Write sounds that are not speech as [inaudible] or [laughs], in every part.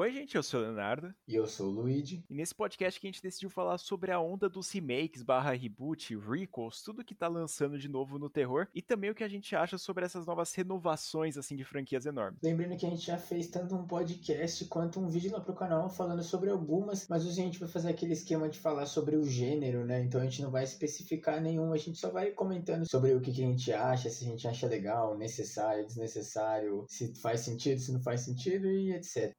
Oi, gente, eu sou o Leonardo. E eu sou o Luigi. E nesse podcast que a gente decidiu falar sobre a onda dos remakes, barra reboot, recalls, tudo que tá lançando de novo no terror e também o que a gente acha sobre essas novas renovações, assim, de franquias enormes. Lembrando que a gente já fez tanto um podcast quanto um vídeo lá pro canal falando sobre algumas, mas hoje a gente vai fazer aquele esquema de falar sobre o gênero, né? Então a gente não vai especificar nenhum, a gente só vai comentando sobre o que, que a gente acha, se a gente acha legal, necessário, desnecessário, se faz sentido, se não faz sentido e etc.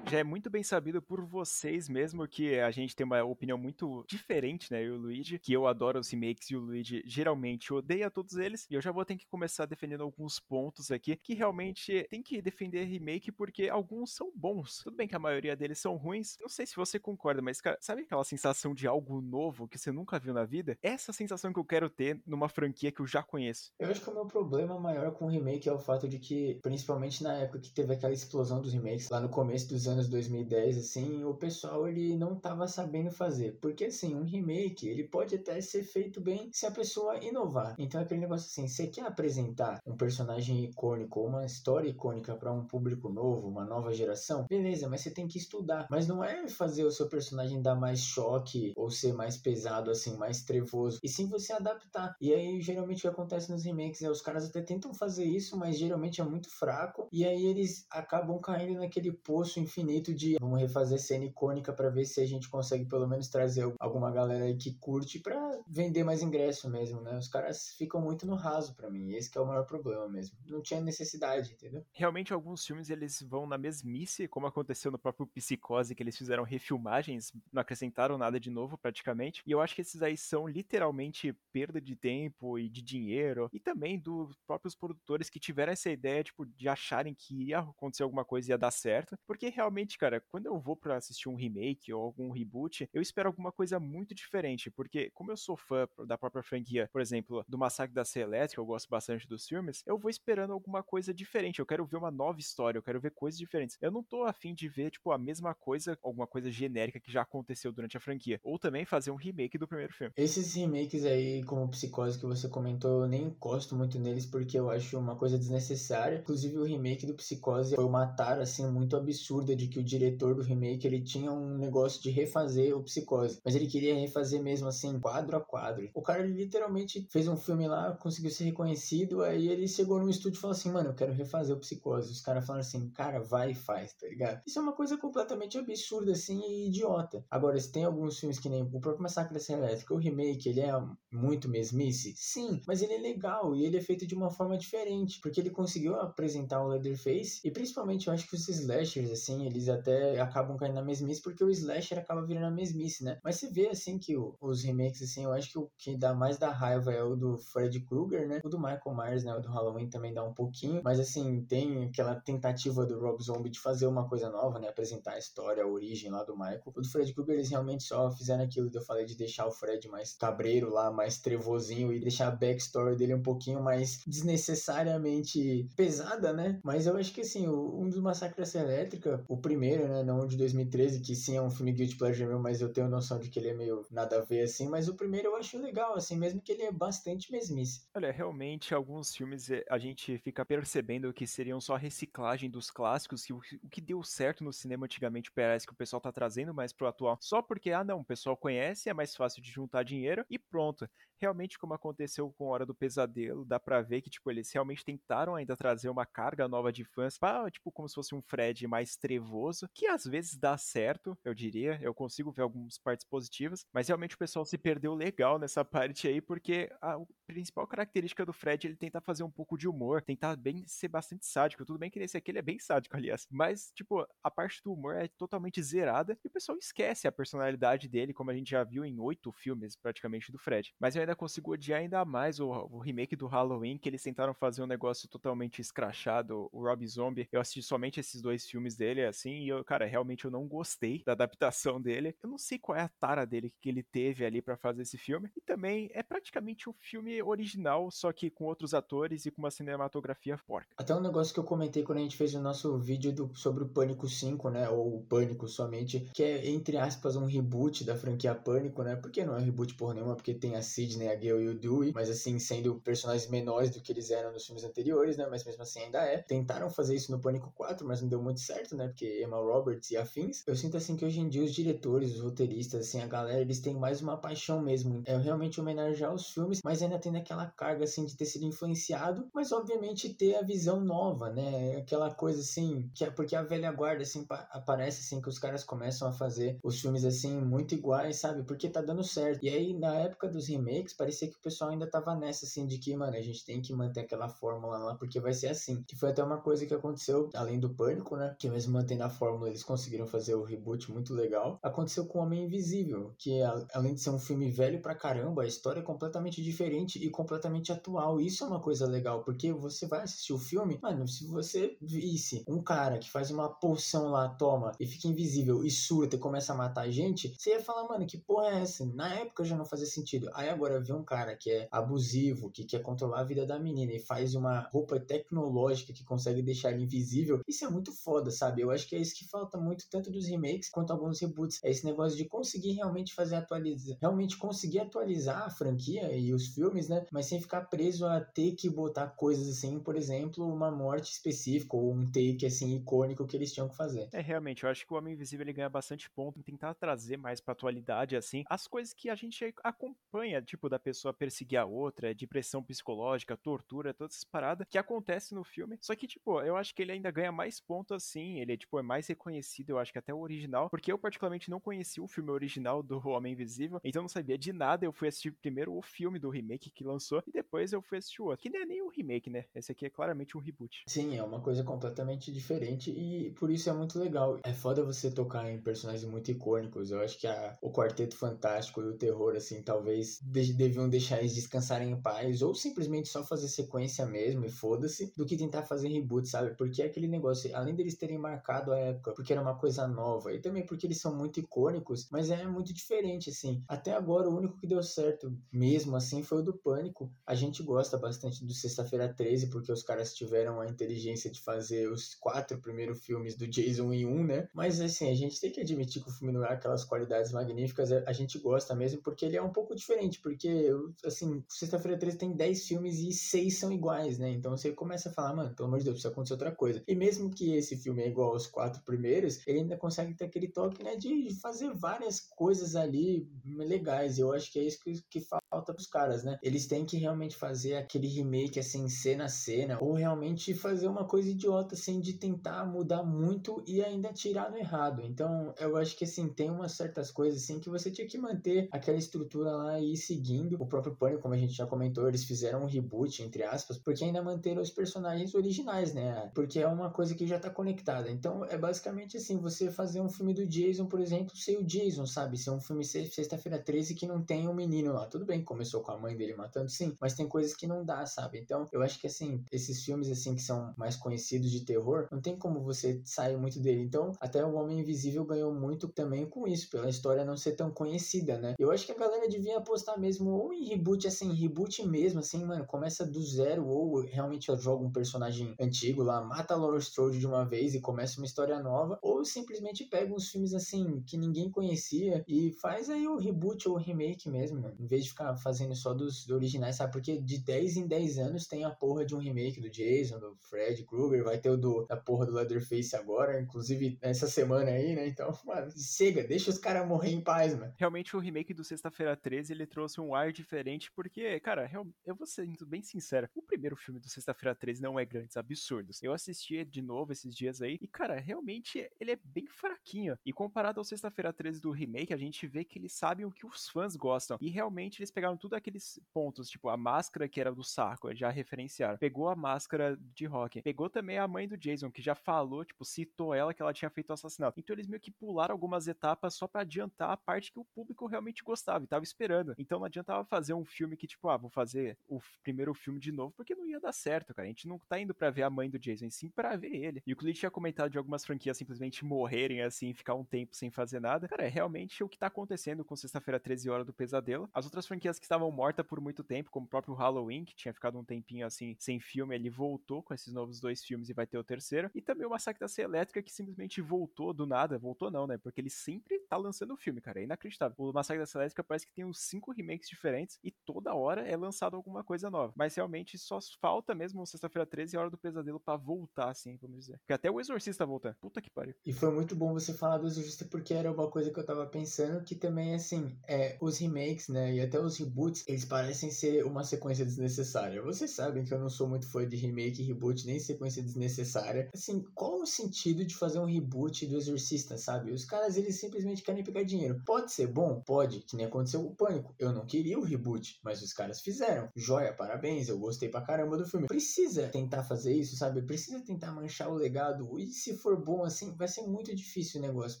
já é muito bem sabido por vocês mesmo que a gente tem uma opinião muito diferente, né? Eu e o Luigi, que eu adoro os remakes e o Luigi geralmente odeia todos eles. E eu já vou ter que começar defendendo alguns pontos aqui que realmente tem que defender remake porque alguns são bons. Tudo bem que a maioria deles são ruins. Não sei se você concorda, mas cara, sabe aquela sensação de algo novo que você nunca viu na vida? Essa sensação que eu quero ter numa franquia que eu já conheço. Eu acho que o meu problema maior com o remake é o fato de que, principalmente na época que teve aquela explosão dos remakes, lá no começo dos anos anos 2010, assim, o pessoal ele não tava sabendo fazer. Porque, assim, um remake, ele pode até ser feito bem se a pessoa inovar. Então, é aquele negócio assim, você quer apresentar um personagem icônico, uma história icônica para um público novo, uma nova geração, beleza, mas você tem que estudar. Mas não é fazer o seu personagem dar mais choque ou ser mais pesado, assim, mais trevoso. E sim você adaptar. E aí, geralmente, o que acontece nos remakes é os caras até tentam fazer isso, mas geralmente é muito fraco. E aí eles acabam caindo naquele poço infinito infinito de vamos refazer cena icônica para ver se a gente consegue pelo menos trazer alguma galera aí que curte para vender mais ingresso mesmo, né? Os caras ficam muito no raso para mim, esse é o maior problema mesmo. Não tinha necessidade, entendeu? Realmente alguns filmes eles vão na mesmice, como aconteceu no próprio Psicose, que eles fizeram refilmagens, não acrescentaram nada de novo praticamente. E eu acho que esses aí são literalmente perda de tempo e de dinheiro e também dos próprios produtores que tiveram essa ideia tipo de acharem que ia acontecer alguma coisa e ia dar certo, porque realmente realmente, cara, quando eu vou para assistir um remake ou algum reboot, eu espero alguma coisa muito diferente, porque como eu sou fã da própria franquia, por exemplo, do Massacre da Serra Elétrica, eu gosto bastante dos filmes, eu vou esperando alguma coisa diferente, eu quero ver uma nova história, eu quero ver coisas diferentes. Eu não tô afim de ver, tipo, a mesma coisa, alguma coisa genérica que já aconteceu durante a franquia, ou também fazer um remake do primeiro filme. Esses remakes aí, como Psicose que você comentou, eu nem encosto muito neles porque eu acho uma coisa desnecessária. Inclusive o remake do Psicose foi uma tara assim muito absurda de que o diretor do remake ele tinha um negócio de refazer o Psicose, mas ele queria refazer mesmo assim, quadro a quadro. O cara literalmente fez um filme lá, conseguiu ser reconhecido, aí ele chegou no estúdio e falou assim: "Mano, eu quero refazer o Psicose". Os caras falaram assim: "Cara, vai e faz", tá ligado? Isso é uma coisa completamente absurda assim e idiota. Agora, se tem alguns filmes que nem o próprio Massacre da Serra Elétrica, o remake, ele é muito mesmice? Sim, mas ele é legal e ele é feito de uma forma diferente, porque ele conseguiu apresentar o Leatherface e principalmente eu acho que os slashers assim, eles até acabam caindo na mesmice porque o slasher acaba virando a mesmice, né? Mas você vê assim que o, os remakes assim, eu acho que o que dá mais da raiva é o do Fred Krueger, né? O do Michael Myers, né? O do Halloween também dá um pouquinho, mas assim, tem aquela tentativa do Rob Zombie de fazer uma coisa nova, né? Apresentar a história, a origem lá do Michael. O do Fred Krueger eles realmente só fizeram aquilo que eu falei de deixar o Fred mais cabreiro lá, mais trevozinho e deixar a backstory dele um pouquinho mais desnecessariamente pesada, né? Mas eu acho que assim, o, um dos massacres elétrica, o primeiro né? Não o de 2013, que sim é um filme Guilty Pleasure meu, mas eu tenho noção de que ele é meio nada a ver, assim. Mas o primeiro eu acho legal, assim, mesmo que ele é bastante mesmice. Olha, realmente, alguns filmes eh, a gente fica percebendo que seriam só reciclagem dos clássicos, que o, que deu certo no cinema antigamente parece que o pessoal tá trazendo mais pro atual, só porque, ah, não, o pessoal conhece, é mais fácil de juntar dinheiro e pronto. Realmente, como aconteceu com Hora do Pesadelo, dá pra ver que, tipo, eles realmente tentaram ainda trazer uma carga nova de fãs, pra, tipo, como se fosse um Fred mais trevoso que às vezes dá certo, eu diria. Eu consigo ver algumas partes positivas, mas realmente o pessoal se perdeu legal nessa [laughs] parte aí, porque a principal característica do Fred ele tenta fazer um pouco de humor, tentar bem ser bastante sádico. Tudo bem que nesse aqui ele é bem sádico, aliás, mas tipo, a parte do humor é totalmente zerada e o pessoal esquece a personalidade dele, como a gente já viu em oito filmes praticamente do Fred. Mas eu ainda consigo odiar ainda mais o, o remake do Halloween, que eles tentaram fazer um negócio totalmente escrachado, o Rob Zombie. Eu assisti somente esses dois filmes dele, assim, e eu, cara, realmente eu não gostei da adaptação dele. Eu não sei qual é a tara dele que ele teve ali para fazer esse filme. E também é praticamente um filme original, só que com outros atores e com uma cinematografia porca. Até um negócio que eu comentei quando a gente fez o nosso vídeo do, sobre o Pânico 5, né? Ou o Pânico somente, que é, entre aspas, um reboot da franquia Pânico, né? Porque não é um reboot por nenhuma, porque tem a Sidney, a Gale e o Dewey, mas assim, sendo personagens menores do que eles eram nos filmes anteriores, né? Mas mesmo assim ainda é. Tentaram fazer isso no Pânico 4, mas não deu muito certo, né? Porque Emma Roberts e afins. Eu sinto assim que hoje em dia os diretores, os roteiristas, assim, a galera, eles têm mais uma paixão mesmo. É realmente homenagear os filmes, mas ainda tem aquela carga assim de ter sido influenciado, mas obviamente ter a visão nova, né? Aquela coisa assim, que é porque a velha guarda assim aparece assim que os caras começam a fazer os filmes assim muito iguais, sabe? Porque tá dando certo. E aí na época dos remakes, parecia que o pessoal ainda tava nessa assim de que, mano, a gente tem que manter aquela fórmula lá porque vai ser assim. Que foi até uma coisa que aconteceu além do pânico, né? Que mesmo mantendo a fórmula, eles conseguiram fazer o reboot muito legal. Aconteceu com o Homem Invisível, que além de ser um filme velho pra caramba, a história é completamente diferente e completamente atual. Isso é uma coisa legal, porque você vai assistir o filme, mano, se você visse um cara que faz uma poção lá, toma, e fica invisível e surta e começa a matar gente, você ia falar, mano, que porra é essa? Na época já não fazia sentido. Aí agora vê um cara que é abusivo, que quer controlar a vida da menina e faz uma roupa tecnológica que consegue deixar ele invisível, isso é muito foda, sabe? Eu acho que é isso que falta muito, tanto dos remakes quanto alguns reboots. É esse negócio de conseguir realmente fazer atualizar, realmente conseguir atualizar a franquia e os filmes, né? Mas sem ficar preso a ter que botar coisas assim, por exemplo, uma morte específica ou um take assim icônico que eles tinham que fazer. É, realmente, eu acho que o Homem Invisível ele ganha bastante ponto em tentar trazer mais pra atualidade, assim, as coisas que a gente acompanha, tipo, da pessoa perseguir a outra, depressão psicológica, tortura, todas essas paradas que acontecem no filme. Só que, tipo, eu acho que ele ainda ganha mais ponto assim, ele, tipo, é mais reconhecido, eu acho que até o original, porque eu particularmente não conheci o filme original do Homem Invisível, então não sabia de nada, eu fui assistir primeiro o filme do remake que lançou, e depois eu fui assistir o outro, que não é nem um remake, né? Esse aqui é claramente um reboot. Sim, é uma coisa completamente diferente e por isso é muito legal. É foda você tocar em personagens muito icônicos. Eu acho que a, o Quarteto Fantástico do terror, assim, talvez de, deviam deixar eles descansarem em paz ou simplesmente só fazer sequência mesmo e foda-se, do que tentar fazer reboot, sabe? Porque é aquele negócio, além deles terem marcado a época, porque era uma coisa nova e também porque eles são muito icônicos, mas é muito diferente, assim. Até agora, o único que deu certo mesmo, assim, foi o do Pânico. A gente gosta bastante do Sexta-feira 13 porque os caras tiveram a inteligência de fazer os quatro primeiros filmes do Jason em um, né? Mas assim, a gente tem que admitir que o filme não é aquelas qualidades magníficas, a gente gosta mesmo porque ele é um pouco diferente, porque assim, Sexta-feira 13 tem 10 filmes e 6 são iguais, né? Então você começa a falar, mano, pelo amor de Deus, precisa acontecer outra coisa. E mesmo que esse filme é igual aos quatro primeiros, ele ainda consegue ter aquele toque, né, de fazer várias coisas ali legais. Eu acho que é isso que, que falta pros caras, né? Eles têm que realmente fazer aquele remake assim, cena a cena, ou realmente fazer uma coisa idiota assim de tentar mudar muito e ainda tirar no errado. Então, eu acho que assim, tem umas certas coisas assim que você tinha que manter aquela estrutura lá e ir seguindo. O próprio Pânico, como a gente já comentou, eles fizeram um reboot, entre aspas, porque ainda manteram os personagens originais, né? Porque é uma coisa que já tá conectada. Então, é basicamente assim, você fazer um filme do Jason, por exemplo, ser o Jason, sabe? Ser um filme sexta-feira 13 que não tem um menino lá. Tudo bem, começou com a mãe dele matando, sim, mas tem coisas que não dá, sabe? Então, eu acho que assim, esses filmes assim que são mais conhecidos de terror, não tem como você sair muito dele. Então, até o Homem Invisível ganhou muito também com isso, pela história não ser tão conhecida, né? Eu acho que a galera devia apostar mesmo ou em reboot, assim, reboot mesmo, assim, mano, começa do zero, ou realmente joga um personagem antigo lá, mata a Laura Strode de uma vez e começa uma história nova, ou simplesmente pega uns filmes assim que ninguém conhecia e faz aí o reboot ou o remake mesmo, mano, em vez de ficar fazendo só dos originais, sabe? Porque de 10 em 10 anos tem a porra de um remake do Jason, do Fred Krueger, vai ter o do, da porra do Leatherface agora, inclusive essa semana aí, né? Então, [laughs] mano, chega, deixa os caras morrer em paz, mano. Realmente o remake do Sexta-feira 13, ele trouxe um ar diferente, porque, cara, eu vou ser bem sincero, o primeiro filme do Sexta-feira 13 não é grandes absurdos. Eu assisti de novo esses dias aí, e, cara, realmente ele é bem fraquinho. E comparado ao Sexta-feira 13 do remake, a gente vê que eles sabem o que os fãs gostam. E realmente eles pegaram tudo aqueles pontos, tipo a máscara que era do saco, já referenciaram. Pegou a máscara de rock. Pegou também a mãe do Jason, que já falou, tipo, citou ela que ela tinha feito o assassinato. Então eles meio que pularam algumas etapas só para adiantar a parte que o público realmente gostava e tava esperando. Então não adiantava fazer um filme que, tipo, ah, vou fazer o primeiro filme de novo, porque não ia dar certo, cara. A gente não tá indo para ver a mãe do Jason, sim para ver ele. E o Clint tinha comentado de algumas franquias simplesmente morrerem assim, ficar um tempo sem fazer nada. Cara, é realmente o que tá acontecendo com Sexta-feira 13 Hora do Pesadelo. As outras franquias que estavam mortas por muito muito tempo, como o próprio Halloween, que tinha ficado um tempinho assim sem filme, ele voltou com esses novos dois filmes e vai ter o terceiro. E também o Massacre da Serra Elétrica, que simplesmente voltou do nada. Voltou não, né? Porque ele sempre tá lançando filme, cara. É inacreditável. O Massacre da Serra Elétrica parece que tem uns cinco remakes diferentes e toda hora é lançado alguma coisa nova. Mas realmente só falta mesmo Sexta-feira 13 e a Hora do Pesadelo para voltar, assim, vamos dizer. Porque até o Exorcista volta. Puta que pariu. E foi muito bom você falar do Exorcista porque era uma coisa que eu tava pensando que também, assim, é, os remakes, né, e até os reboots, eles parecem ser uma sequência desnecessária. Vocês sabem que eu não sou muito fã de remake, reboot, nem sequência desnecessária. Assim, qual o sentido de fazer um reboot do Exorcista, sabe? Os caras, eles simplesmente querem pegar dinheiro. Pode ser bom? Pode, que nem aconteceu com o Pânico. Eu não queria o reboot, mas os caras fizeram. Joia, parabéns, eu gostei pra caramba do filme. Precisa tentar fazer isso, sabe? Precisa tentar manchar o legado. E se for bom assim, vai ser muito difícil o negócio,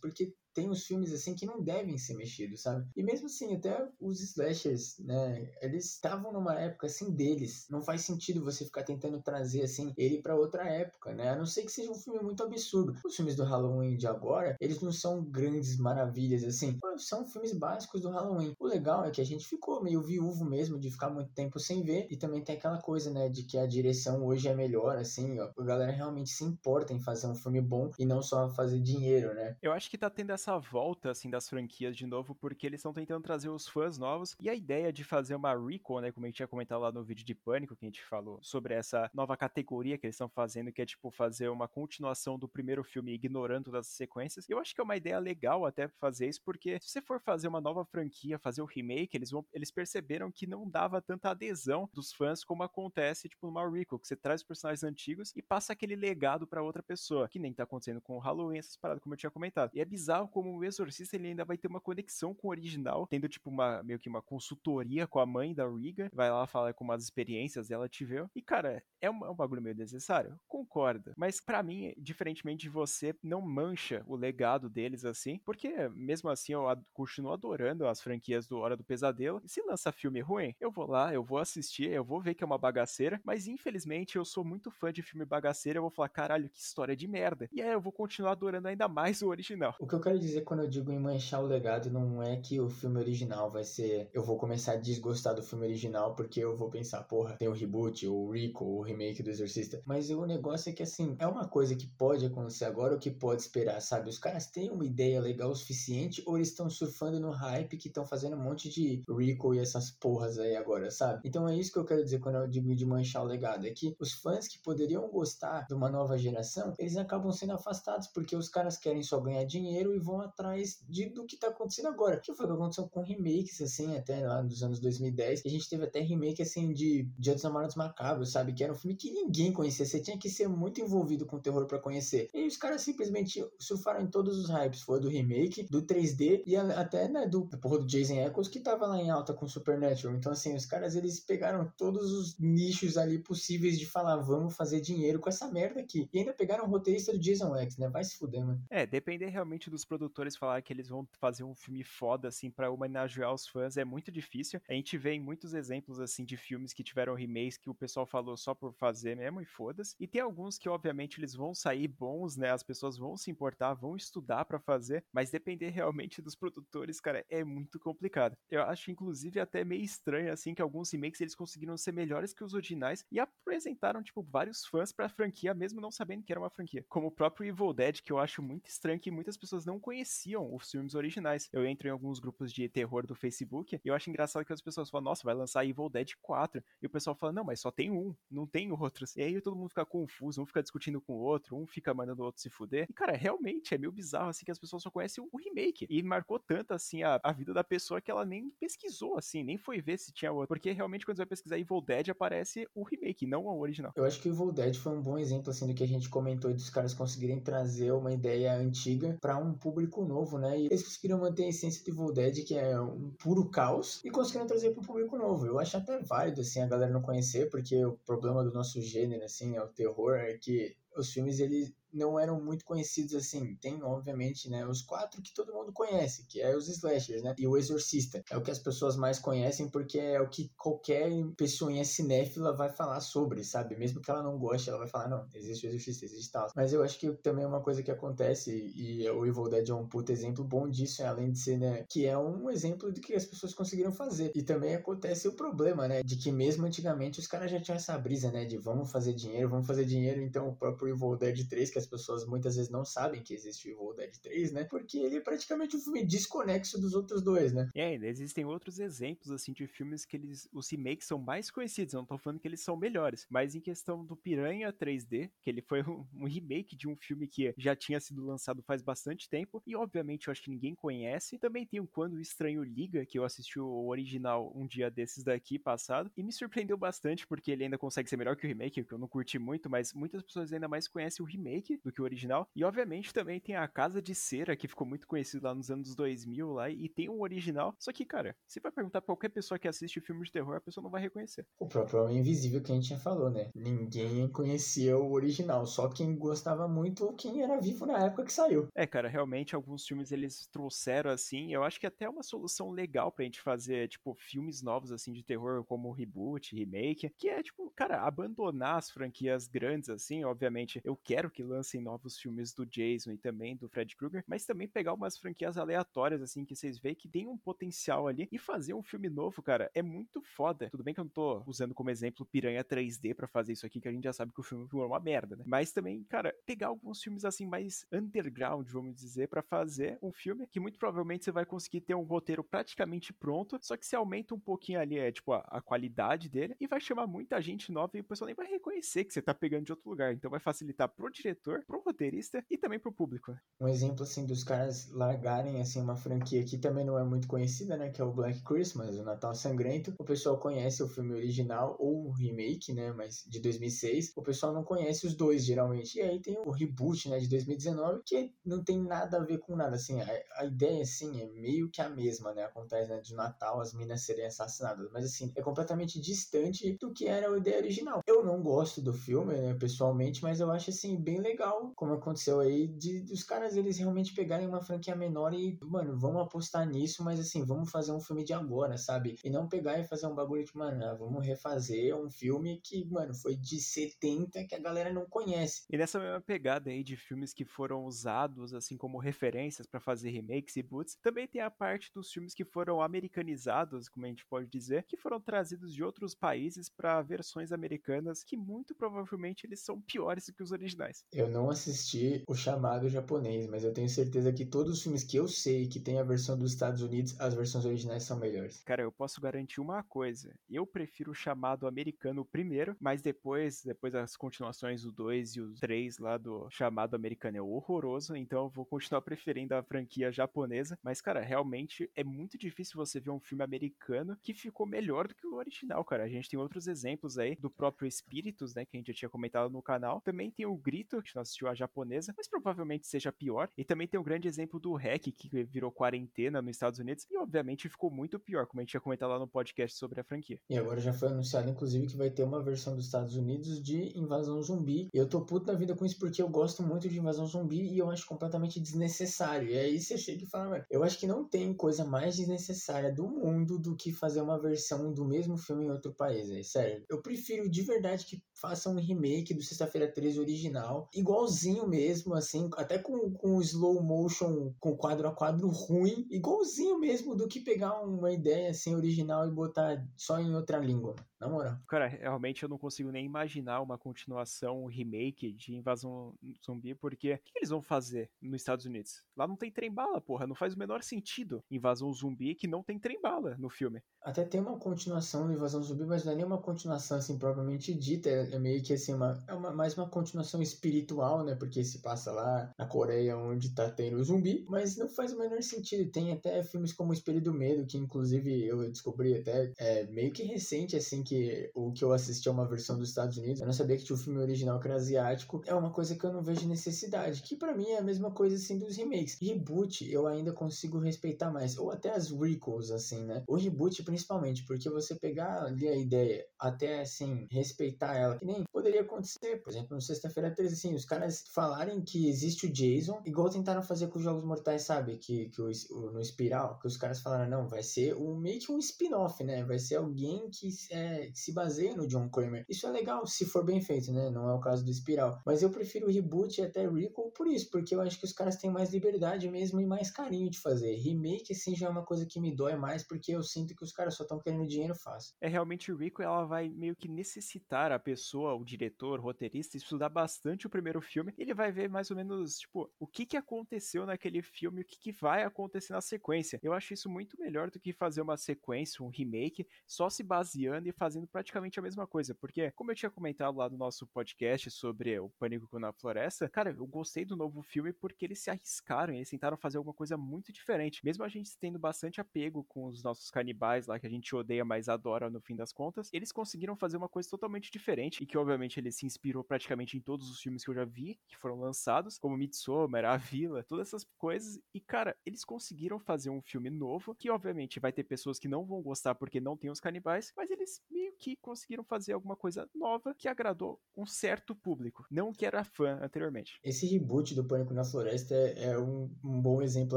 porque tem uns filmes assim que não devem ser mexidos, sabe? E mesmo assim, até os slashers, né, eles estavam numa época assim deles. Não faz sentido você ficar tentando trazer assim ele para outra época, né? A não ser que seja um filme muito absurdo. Os filmes do Halloween de agora, eles não são grandes maravilhas assim. São filmes básicos do Halloween. O legal é que a gente ficou meio viúvo mesmo de ficar muito tempo sem ver e também tem aquela coisa, né, de que a direção hoje é melhor assim, ó. A galera realmente se importa em fazer um filme bom e não só fazer dinheiro, né? Eu acho que tá tendo essa essa volta assim das franquias de novo, porque eles estão tentando trazer os fãs novos e a ideia de fazer uma recall, né, como a gente tinha comentado lá no vídeo de Pânico, que a gente falou sobre essa nova categoria que eles estão fazendo, que é tipo fazer uma continuação do primeiro filme ignorando das sequências. Eu acho que é uma ideia legal até fazer isso, porque se você for fazer uma nova franquia, fazer o remake, eles vão eles perceberam que não dava tanta adesão dos fãs como acontece tipo numa recall, que você traz os personagens antigos e passa aquele legado para outra pessoa, que nem tá acontecendo com o Halloween, essas paradas como eu tinha comentado. E é bizarro como o Exorcista ele ainda vai ter uma conexão com o original, tendo tipo uma meio que uma consultoria com a mãe da Riga, vai lá falar com umas experiências dela tiver. E cara, é um, é um bagulho meio necessário, concorda. Mas para mim, diferentemente de você, não mancha o legado deles assim, porque mesmo assim eu ad continuo adorando as franquias do Hora do Pesadelo. E se lança filme ruim, eu vou lá, eu vou assistir, eu vou ver que é uma bagaceira, mas infelizmente eu sou muito fã de filme bagaceira, eu vou falar, caralho, que história de merda. E aí eu vou continuar adorando ainda mais o original. O que eu quero dizer quando eu digo em manchar o legado, não é que o filme original vai ser. Eu vou começar a desgostar do filme original porque eu vou pensar, porra, tem o reboot, o Rico, o remake do Exorcista. Mas o negócio é que, assim, é uma coisa que pode acontecer agora ou que pode esperar, sabe? Os caras têm uma ideia legal o suficiente ou eles estão surfando no hype que estão fazendo um monte de Rico e essas porras aí agora, sabe? Então é isso que eu quero dizer quando eu digo de manchar o legado. É que os fãs que poderiam gostar de uma nova geração, eles acabam sendo afastados porque os caras querem só ganhar dinheiro e vão atrás de, do que tá acontecendo agora. Que foi o que aconteceu com remakes, assim, até lá nos anos 2010. Que a gente teve até remake, assim, de Dia dos Namorados Macabros, sabe? Que era um filme que ninguém conhecia. Você tinha que ser muito envolvido com o terror para conhecer. E os caras simplesmente surfaram em todos os hypes. Foi do remake, do 3D e até, né, do porra do Jason Eccles que tava lá em alta com Supernatural. Então, assim, os caras, eles pegaram todos os nichos ali possíveis de falar, vamos fazer dinheiro com essa merda aqui. E ainda pegaram o roteirista do Jason X, né? Vai se fuder, mano. É, depender realmente dos produtores falar que eles vão fazer um filme foda, assim, para homenagear os fãs é muito difícil. A gente vê em muitos exemplos, assim, de filmes que tiveram remakes que o pessoal falou só por fazer mesmo e foda-se. E tem alguns que, obviamente, eles vão sair bons, né? As pessoas vão se importar, vão estudar para fazer, mas depender realmente dos produtores, cara, é muito complicado. Eu acho, inclusive, até meio estranho, assim, que alguns remakes eles conseguiram ser melhores que os originais e apresentaram, tipo, vários fãs pra franquia, mesmo não sabendo que era uma franquia. Como o próprio Evil Dead, que eu acho muito estranho que muitas pessoas não conheciam os filmes originais. Eu entro em alguns grupos de terror do Facebook e eu acho engraçado que as pessoas falam, nossa, vai lançar Evil Dead 4. E o pessoal fala, não, mas só tem um, não tem outros. E aí todo mundo fica confuso, um fica discutindo com o outro, um fica mandando o outro se fuder. E cara, realmente é meio bizarro assim que as pessoas só conhecem o remake. E marcou tanto assim a, a vida da pessoa que ela nem pesquisou assim, nem foi ver se tinha outro. Porque realmente quando você vai pesquisar Evil Dead aparece o remake, não o original. Eu acho que Evil Dead foi um bom exemplo assim do que a gente comentou dos caras conseguirem trazer uma ideia antiga para um público novo novo, né? E eles conseguiram manter a essência de Evil Dead, que é um puro caos, e conseguiram trazer para um público novo. Eu acho até válido, assim, a galera não conhecer, porque o problema do nosso gênero, assim, é o terror, é que os filmes eles não eram muito conhecidos assim. Tem, obviamente, né, os quatro que todo mundo conhece, que é os slashers, né? E o Exorcista. É o que as pessoas mais conhecem porque é o que qualquer pessoinha cinéfila vai falar sobre, sabe? Mesmo que ela não goste, ela vai falar, não, existe o Exorcista, existe tal. Mas eu acho que também é uma coisa que acontece, e o Evil Dead é um puto exemplo bom disso, além de ser, né, que é um exemplo de que as pessoas conseguiram fazer. E também acontece o problema, né, de que mesmo antigamente os caras já tinham essa brisa, né, de vamos fazer dinheiro, vamos fazer dinheiro, então o próprio Evil Dead 3, que as pessoas muitas vezes não sabem que existe o Evil Dead 3, né? Porque ele é praticamente um filme desconexo dos outros dois, né? É, existem outros exemplos, assim, de filmes que eles, os remakes são mais conhecidos, eu não tô falando que eles são melhores, mas em questão do Piranha 3D, que ele foi [laughs] um, um remake de um filme que já tinha sido lançado faz bastante tempo, e obviamente eu acho que ninguém conhece. Também tem o Quando o Estranho Liga, que eu assisti o original um dia desses daqui, passado, e me surpreendeu bastante, porque ele ainda consegue ser melhor que o remake, que eu não curti muito, mas muitas pessoas ainda mais conhecem o remake do que o original. E obviamente também tem a Casa de Cera, que ficou muito conhecido lá nos anos 2000 lá, e tem um original. Só que, cara, você vai perguntar pra qualquer pessoa que assiste filme de terror, a pessoa não vai reconhecer. O próprio Homem Invisível que a gente já falou, né? Ninguém conhecia o original, só quem gostava muito ou quem era vivo na época que saiu. É, cara, realmente alguns filmes eles trouxeram assim, eu acho que até é uma solução legal pra gente fazer, tipo, filmes novos assim de terror, como reboot, remake, que é tipo, cara, abandonar as franquias grandes assim, obviamente, eu quero que lancem novos filmes do Jason e também do Fred Krueger, mas também pegar umas franquias aleatórias, assim, que vocês veem que tem um potencial ali e fazer um filme novo, cara, é muito foda. Tudo bem que eu não tô usando como exemplo Piranha 3D para fazer isso aqui, que a gente já sabe que o filme foi uma merda, né? Mas também, cara, pegar alguns filmes assim mais underground, vamos dizer, para fazer um filme que muito provavelmente você vai conseguir ter um roteiro praticamente pronto, só que você aumenta um pouquinho ali, é tipo, a, a qualidade dele e vai chamar muita gente nova e o pessoal nem vai reconhecer que você tá pegando de outro lugar. Então vai facilitar pro diretor, pro roteirista e também pro público. Um exemplo assim dos caras largarem assim uma franquia que também não é muito conhecida, né, que é o Black Christmas, o Natal Sangrento. O pessoal conhece o filme original ou o remake, né, mas de 2006. O pessoal não conhece os dois geralmente. E aí tem o reboot, né, de 2019, que não tem nada a ver com nada assim. A, a ideia assim é meio que a mesma, né? Acontece né, de Natal as minas serem assassinadas, mas assim, é completamente distante do que era a ideia original. Eu não gosto do filme, né, pessoalmente, mas eu acho assim bem legal como aconteceu aí de dos caras eles realmente pegarem uma franquia menor e, mano, vamos apostar nisso, mas assim, vamos fazer um filme de agora, sabe? E não pegar e fazer um bagulho de, mano, ah, vamos refazer um filme que, mano, foi de 70 que a galera não conhece. E nessa mesma pegada aí de filmes que foram usados assim como referências para fazer remakes e boots, também tem a parte dos filmes que foram americanizados, como a gente pode dizer, que foram trazidos de outros países para versões americanas que muito provavelmente eles são piores do que os originais. Eu não assisti o chamado japonês, mas eu tenho certeza que todos os filmes que eu sei que tem a versão dos Estados Unidos, as versões originais são melhores. Cara, eu posso garantir uma coisa. Eu prefiro o chamado americano primeiro, mas depois, depois as continuações, o 2 e o 3 lá do chamado americano é horroroso, então eu vou continuar [laughs] preferindo a franquia japonesa. Mas, cara, realmente é muito difícil você ver um filme americano que ficou melhor do que o original, cara. A gente tem outros exemplos aí do próprio Espíritos, né, que a gente já tinha comentado no canal. Também tem o Grito, assistiu a japonesa, mas provavelmente seja pior. E também tem um grande exemplo do Hack, que virou quarentena nos Estados Unidos, e obviamente ficou muito pior, como a gente tinha comentado lá no podcast sobre a franquia. E agora já foi anunciado, inclusive, que vai ter uma versão dos Estados Unidos de invasão zumbi. E eu tô puto da vida com isso porque eu gosto muito de invasão zumbi e eu acho completamente desnecessário. E aí você chega e fala, eu acho que não tem coisa mais desnecessária do mundo do que fazer uma versão do mesmo filme em outro país. É sério. Eu prefiro de verdade que façam um remake do Sexta-feira 13 original, igualzinho mesmo, assim, até com, com slow motion, com quadro a quadro ruim, igualzinho mesmo do que pegar uma ideia assim original e botar só em outra língua. Na moral. Cara, realmente eu não consigo nem imaginar uma continuação, um remake de Invasão Zumbi, porque o que eles vão fazer nos Estados Unidos? Lá não tem trem-bala, porra, não faz o menor sentido. Invasão Zumbi que não tem trem-bala no filme. Até tem uma continuação do Invasão Zumbi, mas não é nem uma continuação assim propriamente dita, é, é meio que assim, uma, é uma, mais uma continuação espiritual, né? Porque se passa lá na Coreia, onde tá tendo zumbi, mas não faz o menor sentido. Tem até filmes como O Espelho do Medo, que inclusive eu descobri até é, meio que recente, assim, que o que eu assisti a uma versão dos Estados Unidos. Eu não sabia que tinha o um filme original que era asiático. É uma coisa que eu não vejo necessidade, que para mim é a mesma coisa assim dos remakes. Reboot eu ainda consigo respeitar mais, ou até as requels, assim, né? O reboot principalmente, porque você pegar ali a ideia, até assim, respeitar ela, que nem poderia acontecer, por exemplo, no Sexta-feira 13, assim, os caras falarem que existe o Jason, igual tentaram fazer com os Jogos Mortais, sabe? Que, que o, o no Espiral, que os caras falaram, não, vai ser um, meio que um spin-off, né? Vai ser alguém que, é, que se baseia no John Kramer. Isso é legal se for bem feito, né? Não é o caso do Espiral. Mas eu prefiro o reboot e até Rico por isso, porque eu acho que os caras têm mais liberdade mesmo e mais carinho de fazer. Remake, assim, já é uma coisa que me dói mais, porque eu sinto que os caras só estão querendo dinheiro fácil. É realmente o Rico, ela vai meio que necessitar a pessoa, o diretor, o roteirista, estudar bastante o primeiro filme. Ele vai ver mais ou menos, tipo, o que que aconteceu naquele filme, o que que vai acontecer na sequência. Eu acho isso muito melhor do que fazer uma sequência, um remake, só se baseando e fazendo praticamente a mesma coisa. Porque, como eu tinha comentado lá no nosso podcast sobre o Pânico na Floresta, cara, eu gostei do novo filme porque eles se arriscaram, eles tentaram fazer alguma coisa muito diferente. Mesmo a gente tendo bastante apego com os nossos canibais lá, que a gente odeia, mas adora no fim das contas, eles conseguiram fazer uma coisa totalmente diferente e que, obviamente, ele se inspirou praticamente em todos os filmes que eu já vi, que foram lançados, como Midsommar, A Vila, todas essas coisas. E, cara, eles conseguiram fazer um filme novo, que, obviamente, vai ter pessoas que não vão gostar porque não tem os canibais, mas eles meio que conseguiram fazer alguma coisa nova que agradou um certo público, não que era fã anteriormente. Esse reboot do Pânico na Floresta é, é um, um, bom exemplo,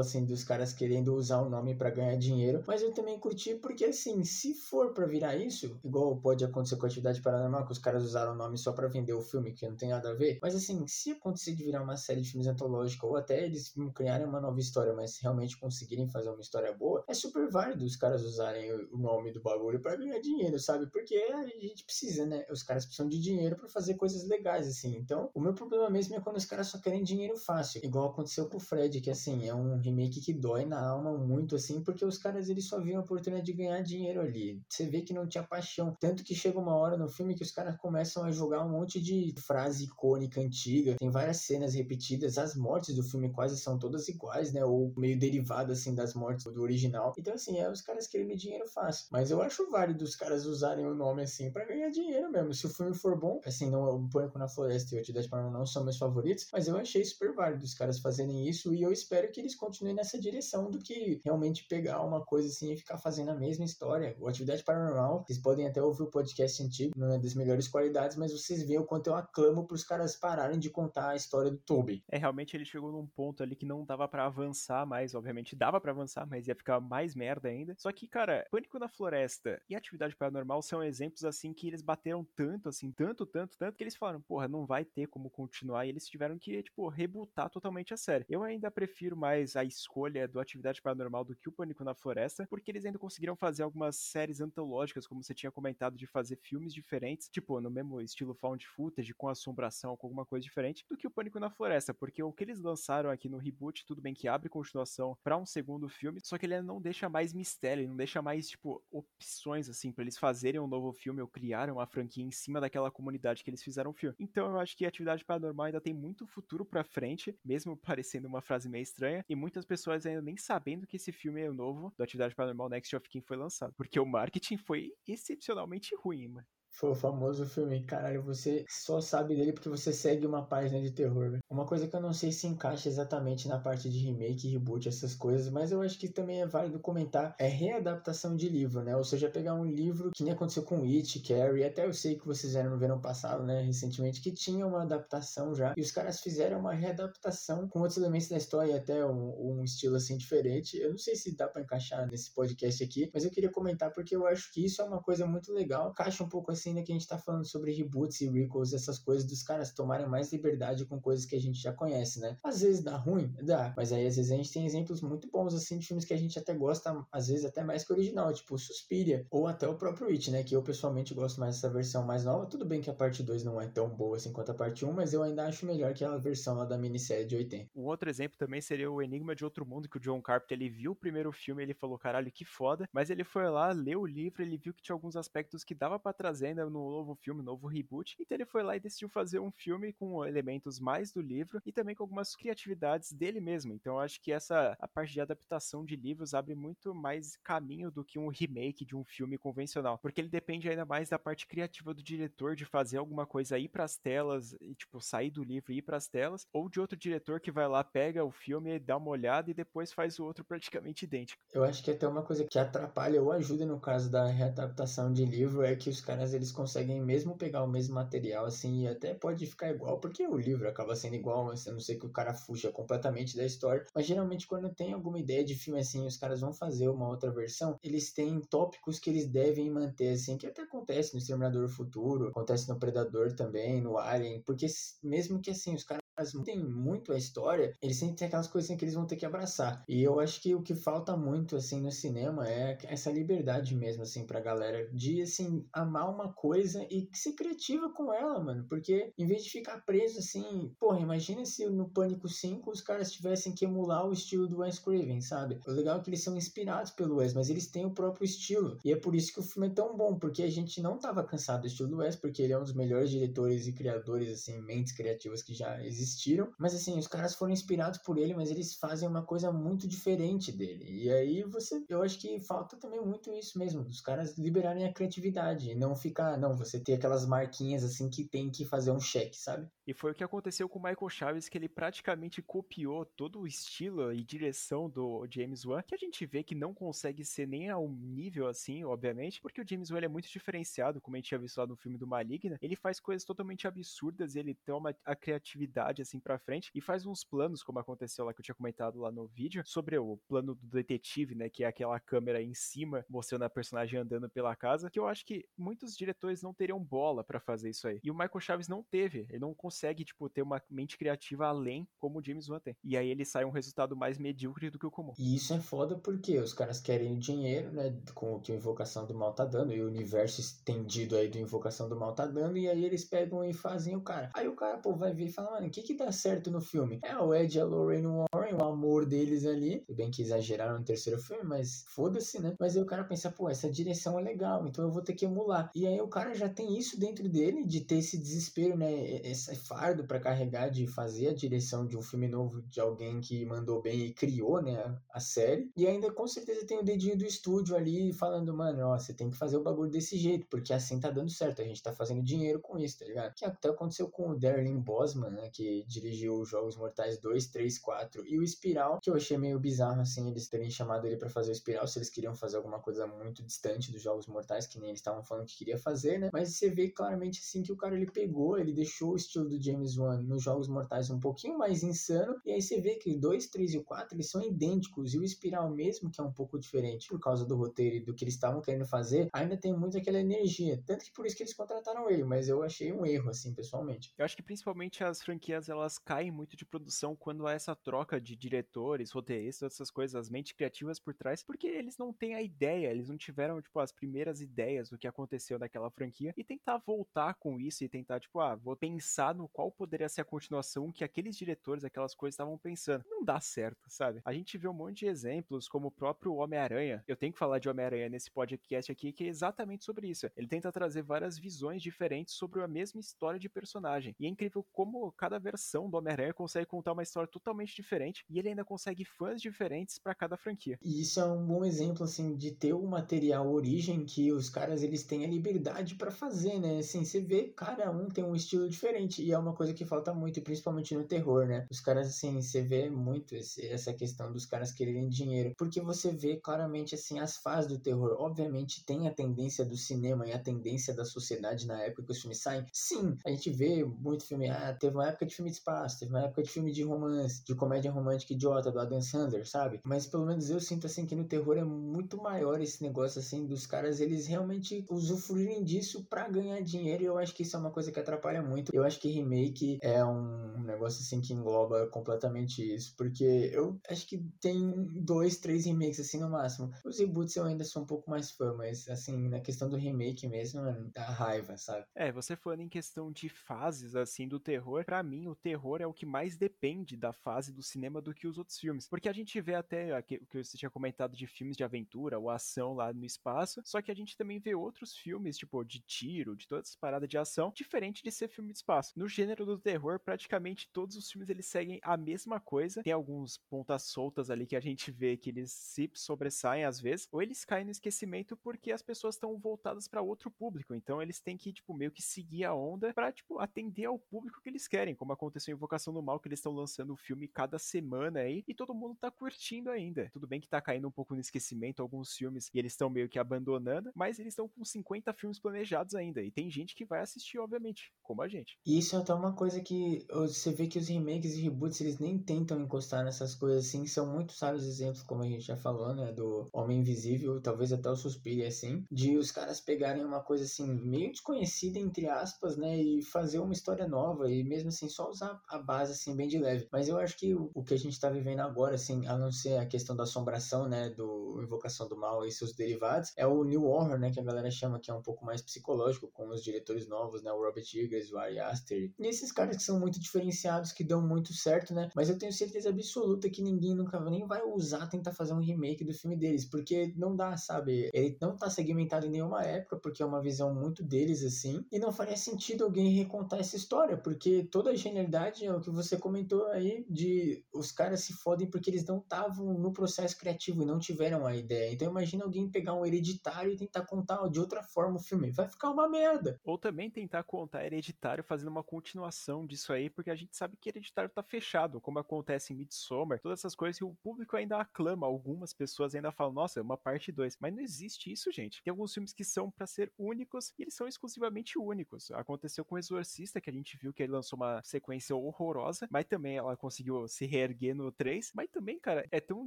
assim, dos caras querendo usar o nome para ganhar dinheiro, mas eu também curti porque, assim, se for para virar isso, igual pode acontecer com a Atividade Paranormal, que os caras usaram o nome só para vender o filme, que não tem nada a ver, mas, assim, se acontecer de virar uma série de filmes antológicos, ou até eles criarem uma nova história, mas realmente conseguirem fazer uma história boa, é super válido os caras usarem o nome do bagulho para ganhar dinheiro, sabe? Porque a gente precisa, né? Os caras precisam de dinheiro para fazer coisas legais, assim. Então, o meu problema mesmo é quando os caras só querem dinheiro fácil. Igual aconteceu com o Fred, que, assim, é um remake que dói na alma muito, assim, porque os caras, eles só viam a oportunidade de ganhar dinheiro ali. Você vê que não tinha paixão. Tanto que chega uma hora no filme que os caras começam a jogar um monte de frase icônica, antiga. Tem várias cenas repetidas. As mortes do filme quase são todas iguais, né? Ou meio derivadas, assim, das mortes do original. Então, assim, é os caras querendo dinheiro fácil. Mas eu acho válido os caras usarem o nome, assim, para ganhar dinheiro mesmo. Se o filme for bom, assim, não o Pânico na Floresta e o Atividade Paranormal não são meus favoritos, mas eu achei super válido os caras fazerem isso e eu espero que eles continuem nessa direção do que realmente pegar uma coisa assim e ficar fazendo a mesma história. O Atividade Paranormal, vocês podem até ouvir o podcast antigo, não é das melhores qualidades, mas vocês veem o quanto eu aclamo pros caras pararem de contar a história do Toby. É, realmente ele chegou num ponto ali que não dava para avançar mais, obviamente dava para avançar, mas ia ficar mais merda ainda. Só que, cara, Pânico na Floresta e Atividade Paranormal são exemplos assim que eles bateram tanto, assim, tanto, tanto, tanto, que eles falaram, porra, não vai ter como continuar, e eles tiveram que, tipo, rebutar totalmente a série. Eu ainda prefiro mais a escolha do Atividade Paranormal do que o Pânico na Floresta, porque eles ainda conseguiram fazer algumas séries antológicas, como você tinha comentado, de fazer filmes diferentes, tipo, no mesmo estilo found footage, com assombração, com alguma coisa diferente, do que o Pânico na Floresta, porque o que eles lançaram aqui no reboot, tudo bem que abre continuação para um segundo filme, só que ele não deixa mais mistério, ele não deixa mais, tipo, opções, assim, para eles fazerem um novo filme ou criarem uma franquia em cima daquela comunidade que eles fizeram o filme. Então eu acho que a atividade paranormal ainda tem muito futuro pra frente, mesmo [laughs] parecendo uma frase meio estranha, e muitas pessoas ainda nem sabendo que esse filme é novo do Atividade Paranormal Next of Kin foi lançado, porque o marketing foi excepcionalmente ruim, mano. Foi o famoso filme, caralho, você só sabe dele porque você segue uma página de terror. Uma coisa que eu não sei se encaixa exatamente na parte de remake, reboot, essas coisas, mas eu acho que também é válido comentar, é readaptação de livro, né? Ou seja, pegar um livro que nem aconteceu com It, Carrie, até eu sei que vocês eram no verão passado, né, recentemente, que tinha uma adaptação já, e os caras fizeram uma readaptação com outros elementos da história, até um, um estilo assim diferente. Eu não sei se dá para encaixar nesse podcast aqui, mas eu queria comentar porque eu acho que isso é uma coisa muito legal, encaixa um pouco assim assim, né, que a gente tá falando sobre reboots e recalls, essas coisas dos caras tomarem mais liberdade com coisas que a gente já conhece, né? Às vezes dá ruim, dá, mas aí às vezes a gente tem exemplos muito bons, assim, de filmes que a gente até gosta, às vezes até mais que o original, tipo Suspiria, ou até o próprio It, né, que eu pessoalmente gosto mais dessa versão mais nova. Tudo bem que a parte 2 não é tão boa assim quanto a parte 1, mas eu ainda acho melhor aquela versão lá da minissérie de 80. Um outro exemplo também seria o Enigma de Outro Mundo, que o John Carpenter, ele viu o primeiro filme, ele falou, caralho, que foda, mas ele foi lá, leu o livro, ele viu que tinha alguns aspectos que dava para trazer ainda no novo filme, novo reboot. Então ele foi lá e decidiu fazer um filme com elementos mais do livro e também com algumas criatividades dele mesmo. Então eu acho que essa a parte de adaptação de livros abre muito mais caminho do que um remake de um filme convencional, porque ele depende ainda mais da parte criativa do diretor de fazer alguma coisa ir para as telas e tipo sair do livro e ir para as telas, ou de outro diretor que vai lá pega o filme, dá uma olhada e depois faz o outro praticamente idêntico. Eu acho que até uma coisa que atrapalha ou ajuda no caso da readaptação de livro é que os caras eles conseguem mesmo pegar o mesmo material, assim, e até pode ficar igual, porque o livro acaba sendo igual, mas a não ser que o cara fuja completamente da história. Mas geralmente, quando tem alguma ideia de filme assim, os caras vão fazer uma outra versão, eles têm tópicos que eles devem manter, assim, que até acontece no Exterminador Futuro, acontece no Predador também, no Alien, porque mesmo que assim, os caras tem muito a história, eles sempre têm aquelas coisinhas que eles vão ter que abraçar. E eu acho que o que falta muito, assim, no cinema é essa liberdade mesmo, assim, pra galera de, assim, amar uma coisa e ser criativa com ela, mano. Porque em vez de ficar preso, assim, porra, imagina se no Pânico 5 os caras tivessem que emular o estilo do Wes Craven, sabe? O legal é que eles são inspirados pelo Wes, mas eles têm o próprio estilo. E é por isso que o filme é tão bom, porque a gente não tava cansado do estilo do Wes, porque ele é um dos melhores diretores e criadores, assim, mentes criativas que já existem existiram, mas assim, os caras foram inspirados por ele, mas eles fazem uma coisa muito diferente dele. E aí você, eu acho que falta também muito isso mesmo, dos caras liberarem a criatividade e não ficar, não, você ter aquelas marquinhas assim que tem que fazer um cheque, sabe? E foi o que aconteceu com o Michael Chaves, que ele praticamente copiou todo o estilo e direção do James Wan, que a gente vê que não consegue ser nem ao nível assim, obviamente, porque o James Wan é muito diferenciado, como a gente tinha visto lá no filme do Maligna. Ele faz coisas totalmente absurdas, ele toma a criatividade assim para frente e faz uns planos, como aconteceu lá que eu tinha comentado lá no vídeo, sobre o plano do detetive, né, que é aquela câmera em cima mostrando a personagem andando pela casa, que eu acho que muitos diretores não teriam bola para fazer isso aí. E o Michael Chaves não teve, ele não consegue, tipo, ter uma mente criativa além como o James Wan tem. E aí ele sai um resultado mais medíocre do que o comum. E isso é foda porque os caras querem dinheiro, né, com o que a Invocação do Mal tá dando, e o universo estendido aí do Invocação do Mal tá dando, e aí eles pegam e fazem o cara. Aí o cara, pô, vai ver e fala, mano, o que que dá certo no filme? É o Ed e a Lorraine Warren, o amor deles ali, tudo bem que exageraram no terceiro filme, mas foda-se, né? Mas aí o cara pensa, pô, essa direção é legal, então eu vou ter que emular. E aí o cara já tem isso dentro dele, de ter esse desespero, né, esse fardo para carregar de fazer a direção de um filme novo de alguém que mandou bem e criou, né, a série. E ainda com certeza tem o dedinho do estúdio ali falando, mano, ó, você tem que fazer o bagulho desse jeito, porque assim tá dando certo, a gente tá fazendo dinheiro com isso, tá ligado? Que até aconteceu com o Darlene Bosman, né, que dirigiu os Jogos Mortais 2, 3, 4 e o Espiral, que eu achei meio bizarro, assim, eles terem chamado ele para fazer o Espiral, se eles queriam fazer alguma coisa muito distante dos Jogos Mortais, que nem eles estavam falando que queria fazer, né? Mas você vê claramente, assim, que o cara, ele pegou, ele deixou o estilo do James Wan nos Jogos Mortais um pouquinho mais insano, e aí você vê que o 2, 3 e o 4 eles são idênticos, e o Espiral mesmo, que é um pouco diferente por causa do roteiro e do que eles estavam querendo fazer, ainda tem muito aquela energia, tanto que por isso que eles contrataram ele, mas eu achei um erro, assim, pessoalmente. Eu acho que principalmente as franquias, elas caem muito de produção quando há essa troca de diretores, roteiristas, essas coisas, as mentes criativas por trás, porque eles não têm a ideia, eles não tiveram, tipo, as primeiras ideias do que aconteceu naquela franquia, e tentar voltar com isso e tentar, tipo, ah, vou pensar no qual poderia ser a continuação que aqueles diretores, aquelas coisas estavam pensando. Não dá certo, sabe? A gente vê um monte de exemplos, como o próprio Homem-Aranha. Eu tenho que falar de Homem-Aranha nesse podcast aqui, que é exatamente sobre isso. Ele tenta trazer várias visões diferentes sobre a mesma história de personagem. E é incrível como cada versão do Homem-Aranha consegue contar uma história totalmente diferente e ele ainda consegue fãs diferentes para cada franquia. E isso é um bom exemplo, assim, de ter o material origem que os caras eles têm a liberdade para fazer, né? Assim, você vê, cada um tem um estilo diferente e é uma coisa que falta muito, principalmente no terror, né? Os caras, assim, você vê muito esse, essa questão dos caras quererem dinheiro, porque você vê claramente, assim, as fases do terror. Obviamente tem a tendência do cinema e a tendência da sociedade na época que os filmes saem. Sim, a gente vê muito filme, ah, teve uma época de filme de espaço, teve uma época de filme de romance, de comédia romântica idiota do Adam Sandler, sabe? Mas pelo menos eu sinto, assim, que no terror é muito maior esse negócio, assim, dos caras, eles realmente usufruírem disso para ganhar dinheiro e eu acho que isso é uma coisa que atrapalha muito. Eu acho que remake é é um negócio assim que engloba completamente isso, porque eu acho que tem dois, três remakes assim no máximo. Os reboots eu ainda sou um pouco mais fã, mas assim, na questão do remake mesmo, mano, dá raiva, sabe? É, você falando em questão de fases assim do terror, para mim o terror é o que mais depende da fase do cinema do que os outros filmes, porque a gente vê até o que você tinha comentado de filmes de aventura ou ação lá no espaço, só que a gente também vê outros filmes, tipo de tiro, de todas as paradas de ação, diferente de ser filme de espaço. No gênero do terror praticamente todos os filmes eles seguem a mesma coisa. Tem alguns pontas soltas ali que a gente vê que eles se sobressaem às vezes, ou eles caem no esquecimento porque as pessoas estão voltadas para outro público. Então eles têm que, tipo, meio que seguir a onda para tipo, atender ao público que eles querem, como aconteceu em Invocação do Mal, que eles estão lançando o filme cada semana aí e todo mundo tá curtindo ainda. Tudo bem que tá caindo um pouco no esquecimento alguns filmes e eles estão meio que abandonando, mas eles estão com 50 filmes planejados ainda. E tem gente que vai assistir, obviamente, como a gente. Isso é até uma coisa que você vê que os remakes e reboots, eles nem tentam encostar nessas coisas assim. São muito sábios exemplos, como a gente já falou, né? Do Homem Invisível, talvez até o Suspire, assim. De os caras pegarem uma coisa assim, meio desconhecida, entre aspas, né? E fazer uma história nova. E mesmo assim, só usar a base, assim, bem de leve. Mas eu acho que o, que a gente tá vivendo agora, assim, a não ser a questão da assombração, né? Do Invocação do Mal e seus derivados, é o New Horror, né? Que a galera chama que é um pouco mais psicológico, com os diretores novos, né? O Robert Eggers, o Ari Aster. E esses caras que são muito diferenciados, que dão muito certo, né? Mas eu tenho certeza absoluta que ninguém nunca nem vai usar tentar fazer um remake do filme deles, porque não dá, sabe? Ele não tá segmentado em nenhuma época, porque é uma visão muito deles, assim. E não faria sentido alguém recontar essa história, porque toda a genialidade é o que você comentou aí, de os caras se fodem porque eles não estavam no processo criativo e não tiveram a ideia. Então imagina alguém pegar um hereditário e tentar contar de outra forma o filme. Vai ficar uma merda. Ou também tentar contar Hereditário fazendo uma continuação disso aí, porque a gente sabe que Hereditário tá fechado, como acontece em Midsommar, todas essas coisas que o público ainda aclama, algumas pessoas ainda falam, nossa, é uma parte 2. Mas não existe isso, gente. Tem alguns filmes que são para ser únicos e eles são exclusivamente únicos. Aconteceu com o Exorcista, que a gente viu que ele lançou uma sequência horrorosa, mas também ela conseguiu se reerguer no 3. Mas também, cara, é tão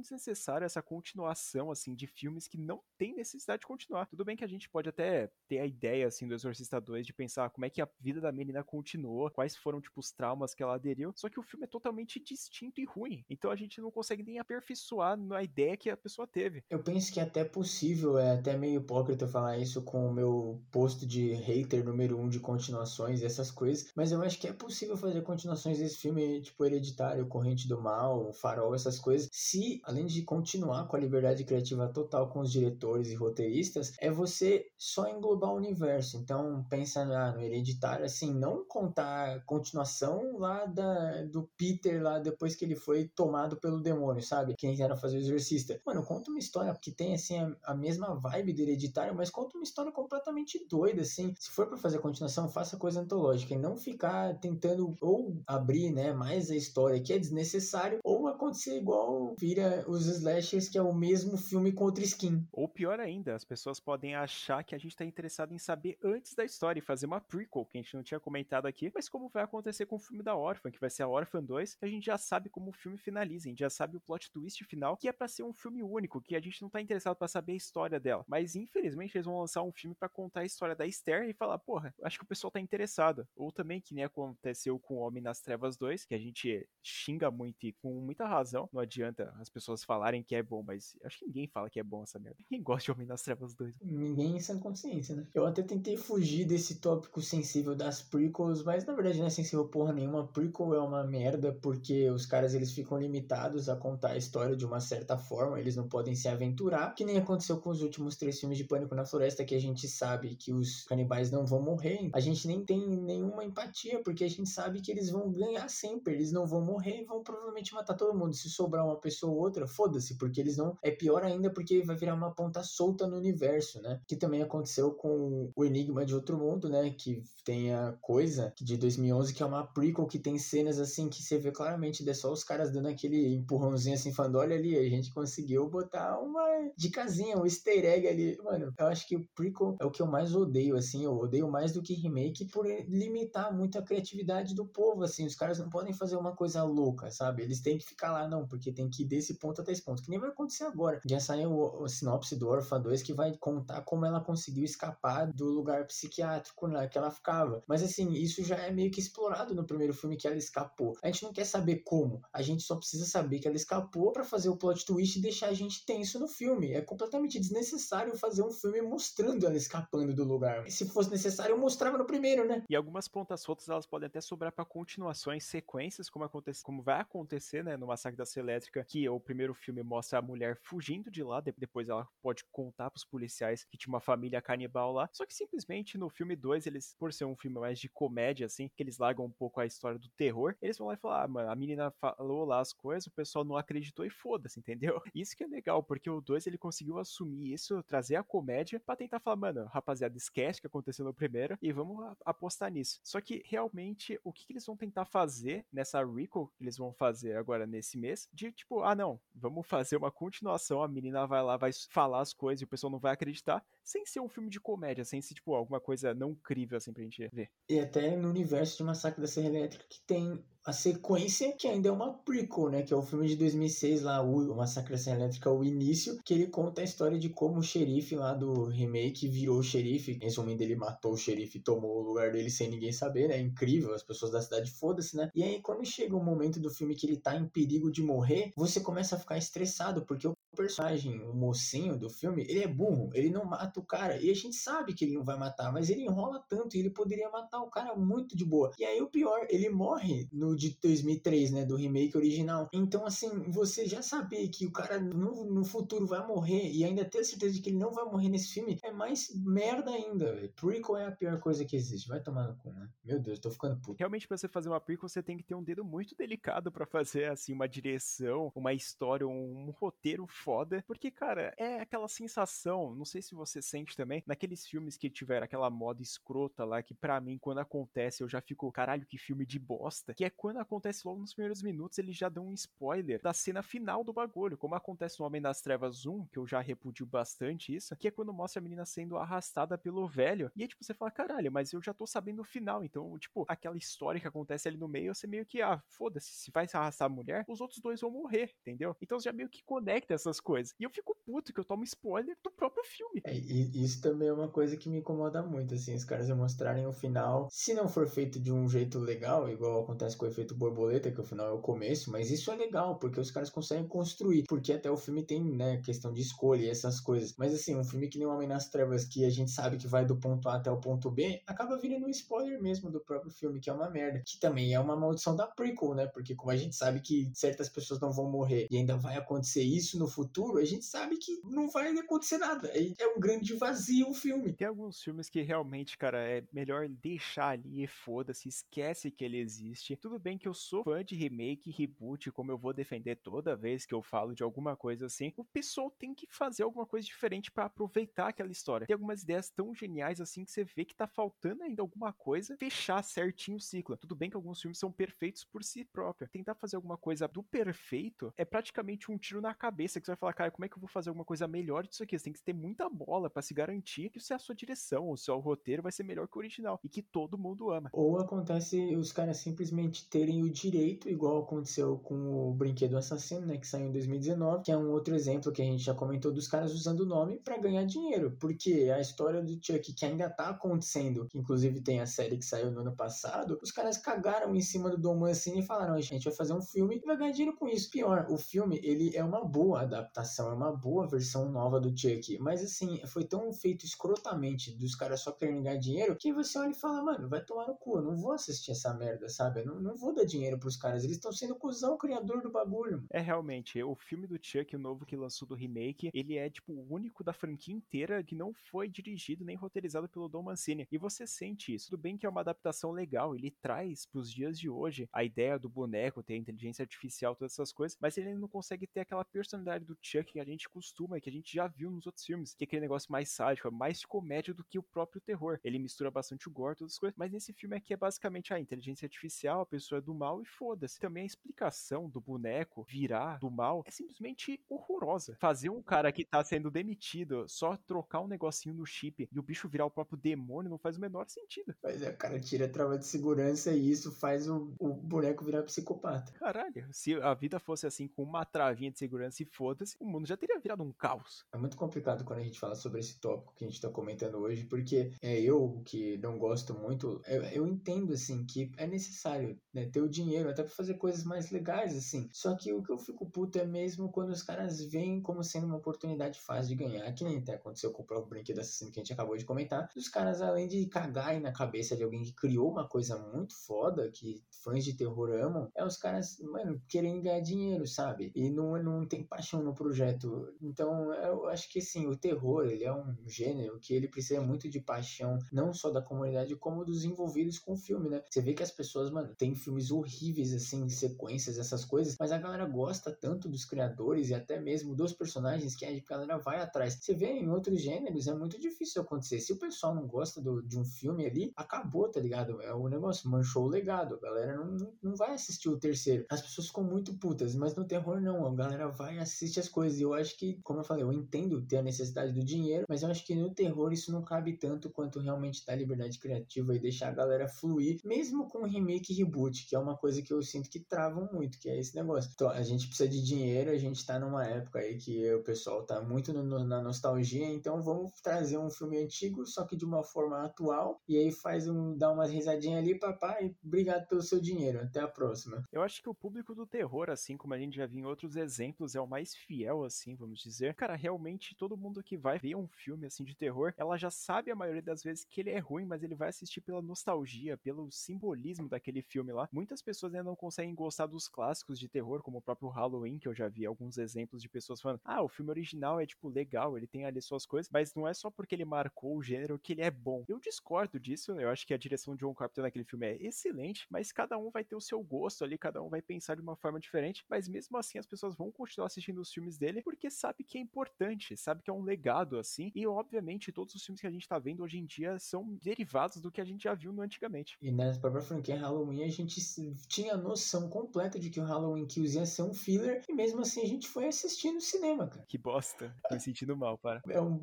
desnecessário essa continuação, assim, de filmes que não tem necessidade de continuar. Tudo bem que a gente pode até ter a ideia, assim, do Exorcista 2 de pensar como é que a vida da menina continuou, quais foram, tipo, os traumas que ela aderiu. Só que o filme é totalmente distinto e ruim. Então a gente não consegue nem aperfeiçoar na ideia que a pessoa teve. Eu penso que é até possível, é até meio hipócrita falar isso com o meu posto de hater número um de continuações e essas coisas, mas eu acho que é possível fazer continuações desse filme, tipo Hereditário, Corrente do Mal, Farol, essas coisas, se, além de continuar com a liberdade criativa total com os diretores e roteiristas, é você só englobar o universo. Então, pensa ah, no Hereditário, assim, não contar continuação lá da, do Peter, lá depois que ele foi tomado pelo demônio, sabe? Quem era fazer o exorcista. Mano, conta uma história que tem, assim, a, a mesma vibe do Hereditário, mas conta uma história completamente doida, assim. Se for para fazer continuação, faça coisa antológica e não ficar tentando ou abrir, né, mais a história que é desnecessário, ou acontecer igual vira os slashers, que é o mesmo filme com outra skin. Ou pior ainda, as pessoas podem achar que a gente tá interessado em saber antes da história e fazer uma prequel, que a gente não tinha comentado aqui, mas como vai acontecer com o filme da Orphan, que vai ser a Orphan 2, a gente já sabe como o filme finaliza, a gente já sabe o plot twist final, que é para ser um filme único, que a gente não tá interessado para saber a história dela. Mas infelizmente eles vão lançar um filme para contar a história da Esther e falar, porra, acho que o pessoal tá interessado. Ou também, que nem aconteceu com Homem nas Trevas 2, que a gente xinga muito e com muita razão, não adianta as pessoas falarem que é bom, mas acho que ninguém fala que é bom essa merda. Quem gosta de Homem nas Trevas 2? Ninguém sem consciência, né? Eu até tentei fugir desse tópico sensível das prequels, mas na verdade não é sensível porra nenhuma. Prequel é uma merda porque os caras eles ficam limitados a contar a história de uma certa forma, eles não podem se aventurar, que nem aconteceu com os últimos três filmes de Pânico na Floresta, que a gente sabe que os canibais não vão morrer. A gente nem tem nenhuma empatia, porque a gente sabe que eles vão ganhar sempre, eles não vão morrer e vão provavelmente matar todo mundo. Se sobrar uma pessoa ou outra, foda-se, porque eles não. É pior ainda porque vai virar uma ponta solta no universo, né? Que também aconteceu com o Enigma de Outro Mundo, né? Que tem a coisa de 2011, que é uma prequel que tem cenas assim que você vê claramente, é só os caras dando aquele empurrãozinho assim, falando: olha ali, a gente conseguiu botar uma dicasinha, um easter egg ali. Mano, eu acho que o prequel é o que eu mais odeio, assim. Eu odeio mais do que remake por limitar muito a criatividade do povo, assim. Os caras não podem fazer uma coisa louca, sabe? Eles têm que ficar lá, não, porque tem que ir desse ponto até esse ponto, que nem vai acontecer agora. Já saiu o, sinopse do Orphan 2 que vai contar como ela conseguiu escapar do lugar psiquiátrico lá que ela ficava. Mas assim, isso já é meio que explorado no primeiro filme que ela escapou. A gente não quer saber como, a gente só precisa saber que ela escapou para fazer o plot twist e deixar a gente tenso no filme. É completamente desnecessário fazer um filme mostrando ela escapando do lugar. Se fosse necessário, eu mostrava no primeiro, né? E algumas pontas soltas elas podem até sobrar para continuações, sequências, como acontece, como vai acontecer, né, no Massacre da Serra Elétrica, que o primeiro filme mostra a mulher fugindo de lá, depois ela pode contar pros policiais que tinha uma família canibal lá. Só que simplesmente no filme 2, eles, por ser um filme mais de comédia, assim, que eles largam um pouco a história do terror, eles vão lá e falar, ah, mano, a menina falou lá as coisas, o pessoal não acreditou e foda-se, entendeu? [laughs] Isso que é legal, porque o 2 ele conseguiu assumir isso, trazer a comédia para tentar falar, mano, rapaziada, esquece o que aconteceu no primeiro e vamos apostar nisso. Só que realmente o que, que eles vão tentar fazer nessa recall que eles vão fazer agora nesse mês, de tipo, ah não, vamos [laughs] fazer uma continuação, a menina vai lá, vai falar as coisas e o pessoal não vai acreditar. Sem ser um filme de comédia, sem ser, tipo, alguma coisa não crível, assim, pra gente ver. E até no universo de Massacre da Serra Elétrica que tem a sequência, que ainda é uma prequel, né? Que é o filme de 2006 lá, o Massacre da Serra Elétrica, o início, que ele conta a história de como o xerife lá do remake virou xerife. Resumindo, ele matou o xerife tomou o lugar dele sem ninguém saber, né? Incrível, as pessoas da cidade foda-se, né? E aí, quando chega o um momento do filme que ele tá em perigo de morrer, você começa a ficar estressado, porque o personagem, o mocinho do filme, ele é burro, ele não mata o cara. E a gente sabe que ele não vai matar, mas ele enrola tanto e ele poderia matar o cara muito de boa. E aí o pior, ele morre no de 2003, né, do remake original. Então assim, você já saber que o cara no, no futuro vai morrer e ainda ter certeza de que ele não vai morrer nesse filme é mais merda ainda. Véio. Prequel é a pior coisa que existe. Vai tomar no cu, né? Meu Deus, tô ficando puto. Realmente para você fazer uma prequel, você tem que ter um dedo muito delicado para fazer assim uma direção, uma história, um, um roteiro foda, porque, cara, é aquela sensação, não sei se você sente também, naqueles filmes que tiveram aquela moda escrota lá, que para mim, quando acontece, eu já fico, caralho, que filme de bosta, que é quando acontece logo nos primeiros minutos, eles já dão um spoiler da cena final do bagulho, como acontece no Homem das Trevas 1, que eu já repudio bastante isso, que é quando mostra a menina sendo arrastada pelo velho, e aí, tipo, você fala, caralho, mas eu já tô sabendo o final, então, tipo, aquela história que acontece ali no meio, você meio que, ah, foda-se, se vai arrastar a mulher, os outros dois vão morrer, entendeu? Então você já meio que conecta essas coisas. E eu fico puto que eu tomo spoiler do próprio filme. É, isso também é uma coisa que me incomoda muito, assim, os caras mostrarem o final. Se não for feito de um jeito legal, igual acontece com o efeito borboleta, que o final é o começo, mas isso é legal, porque os caras conseguem construir. Porque até o filme tem, né, questão de escolha e essas coisas. Mas assim, um filme que nem o Homem nas Trevas, que a gente sabe que vai do ponto A até o ponto B, acaba virando um spoiler mesmo do próprio filme, que é uma merda. Que também é uma maldição da prequel, né? Porque como a gente sabe que certas pessoas não vão morrer e ainda vai acontecer isso no futuro, a gente sabe que não vai acontecer nada. É um grande vazio o filme. Tem alguns filmes que realmente, cara, é melhor deixar ali e foda-se, esquece que ele existe. Tudo bem que eu sou fã de remake, reboot, como eu vou defender toda vez que eu falo de alguma coisa assim. O pessoal tem que fazer alguma coisa diferente para aproveitar aquela história. Tem algumas ideias tão geniais assim que você vê que tá faltando ainda alguma coisa, fechar certinho o ciclo. Tudo bem que alguns filmes são perfeitos por si próprio. Tentar fazer alguma coisa do perfeito é praticamente um tiro na cabeça que você vai falar, cara, como é que eu vou fazer alguma coisa melhor disso aqui? Você tem que ter muita bola para se garantir que se a sua direção, o seu roteiro vai ser melhor que o original e que todo mundo ama. Ou acontece os caras simplesmente terem o direito, igual aconteceu com o Brinquedo Assassino, né, que saiu em 2019, que é um outro exemplo que a gente já comentou dos caras usando o nome para ganhar dinheiro, porque a história do Chuck que ainda tá acontecendo, que inclusive tem a série que saiu no ano passado, os caras cagaram em cima do Dom Mancini e falaram, a gente vai fazer um filme e vai ganhar dinheiro com isso. Pior, o filme, ele é uma boa adaptação, é uma boa versão nova do Chuck, mas assim, foi tão feito escrotamente dos caras só querendo ganhar dinheiro, que você olha e fala, mano, vai tomar no cu, eu não vou assistir essa merda, sabe? Eu não, não vou dar dinheiro pros caras, eles estão sendo cuzão criador do bagulho. É, realmente, o filme do Chuck, o novo que lançou do remake, ele é, tipo, o único da franquia inteira que não foi dirigido nem roteirizado pelo Dom Mancini, e você sente isso. Tudo bem que é uma adaptação legal, ele traz pros dias de hoje a ideia do boneco, ter inteligência artificial, todas essas coisas, mas ele não consegue ter aquela personalidade do Chuck que a gente costuma, que a gente já viu nos outros filmes, que é aquele negócio mais sádico, mais de comédia do que o próprio terror. Ele mistura bastante o gore, todas as coisas, mas nesse filme aqui é basicamente a inteligência artificial, a pessoa é do mal e foda-se. Também a explicação do boneco virar do mal é simplesmente horrorosa. Fazer um cara que tá sendo demitido só trocar um negocinho no chip e o bicho virar o próprio demônio não faz o menor sentido. Mas é, o cara tira a trava de segurança e isso faz o, o boneco virar psicopata. Caralho, se a vida fosse assim com uma travinha de segurança e foda-se, o mundo já teria virado um caos. É muito complicado quando a gente fala sobre esse tópico que a gente tá comentando hoje, porque é eu que não gosto muito, eu, eu entendo assim que é necessário né, ter o dinheiro até para fazer coisas mais legais assim. Só que o que eu fico puto é mesmo quando os caras veem como sendo uma oportunidade fácil de ganhar, que nem até aconteceu com o próprio brinquedo assassino que a gente acabou de comentar. Os caras além de cagar na cabeça de alguém que criou uma coisa muito foda que fãs de terror amam, é os caras, mano, querendo ganhar dinheiro, sabe? E não, não tem paixão no projeto. Então, eu acho que sim, o terror, ele é um gênero que ele precisa muito de paixão, não só da comunidade, como dos envolvidos com o filme, né? Você vê que as pessoas, mano, têm filmes horríveis, assim, sequências, essas coisas, mas a galera gosta tanto dos criadores e até mesmo dos personagens que a galera vai atrás. Você vê em outros gêneros, é muito difícil acontecer. Se o pessoal não gosta do, de um filme ali, acabou, tá ligado? É o negócio, manchou o legado. A galera não, não vai assistir o terceiro. As pessoas ficam muito putas, mas no terror não. A galera vai assistir as coisas. E eu acho que, como eu falei, eu entendo ter a necessidade do dinheiro, mas eu acho que no terror isso não cabe tanto quanto realmente dar liberdade criativa e deixar a galera fluir, mesmo com remake e reboot, que é uma coisa que eu sinto que travam muito, que é esse negócio. Então, a gente precisa de dinheiro, a gente tá numa época aí que o pessoal tá muito no, na nostalgia, então vamos trazer um filme antigo, só que de uma forma atual, e aí faz um, dá umas risadinhas ali, papai, obrigado pelo seu dinheiro, até a próxima. Eu acho que o público do terror, assim como a gente já viu em outros exemplos, é o mais fiel, assim, vamos dizer. Cara, realmente todo mundo que vai ver um filme assim de terror, ela já sabe a maioria das vezes que ele é ruim, mas ele vai assistir pela nostalgia, pelo simbolismo daquele filme lá. Muitas pessoas ainda não conseguem gostar dos clássicos de terror, como o próprio Halloween, que eu já vi alguns exemplos de pessoas falando: "Ah, o filme original é tipo legal, ele tem ali suas coisas", mas não é só porque ele marcou o gênero que ele é bom. Eu discordo disso, eu acho que a direção de John Carpenter naquele filme é excelente, mas cada um vai ter o seu gosto ali, cada um vai pensar de uma forma diferente, mas mesmo assim as pessoas vão continuar assistindo os filmes dele porque sabe que é importante, sabe que é um legado assim, e obviamente todos os filmes que a gente tá vendo hoje em dia são derivados do que a gente já viu no antigamente. E na própria franquia Halloween a gente tinha noção completa de que o Halloween Kills ia ser um filler, e mesmo assim a gente foi assistir no cinema, cara. Que bosta, tô me sentindo mal, para. É um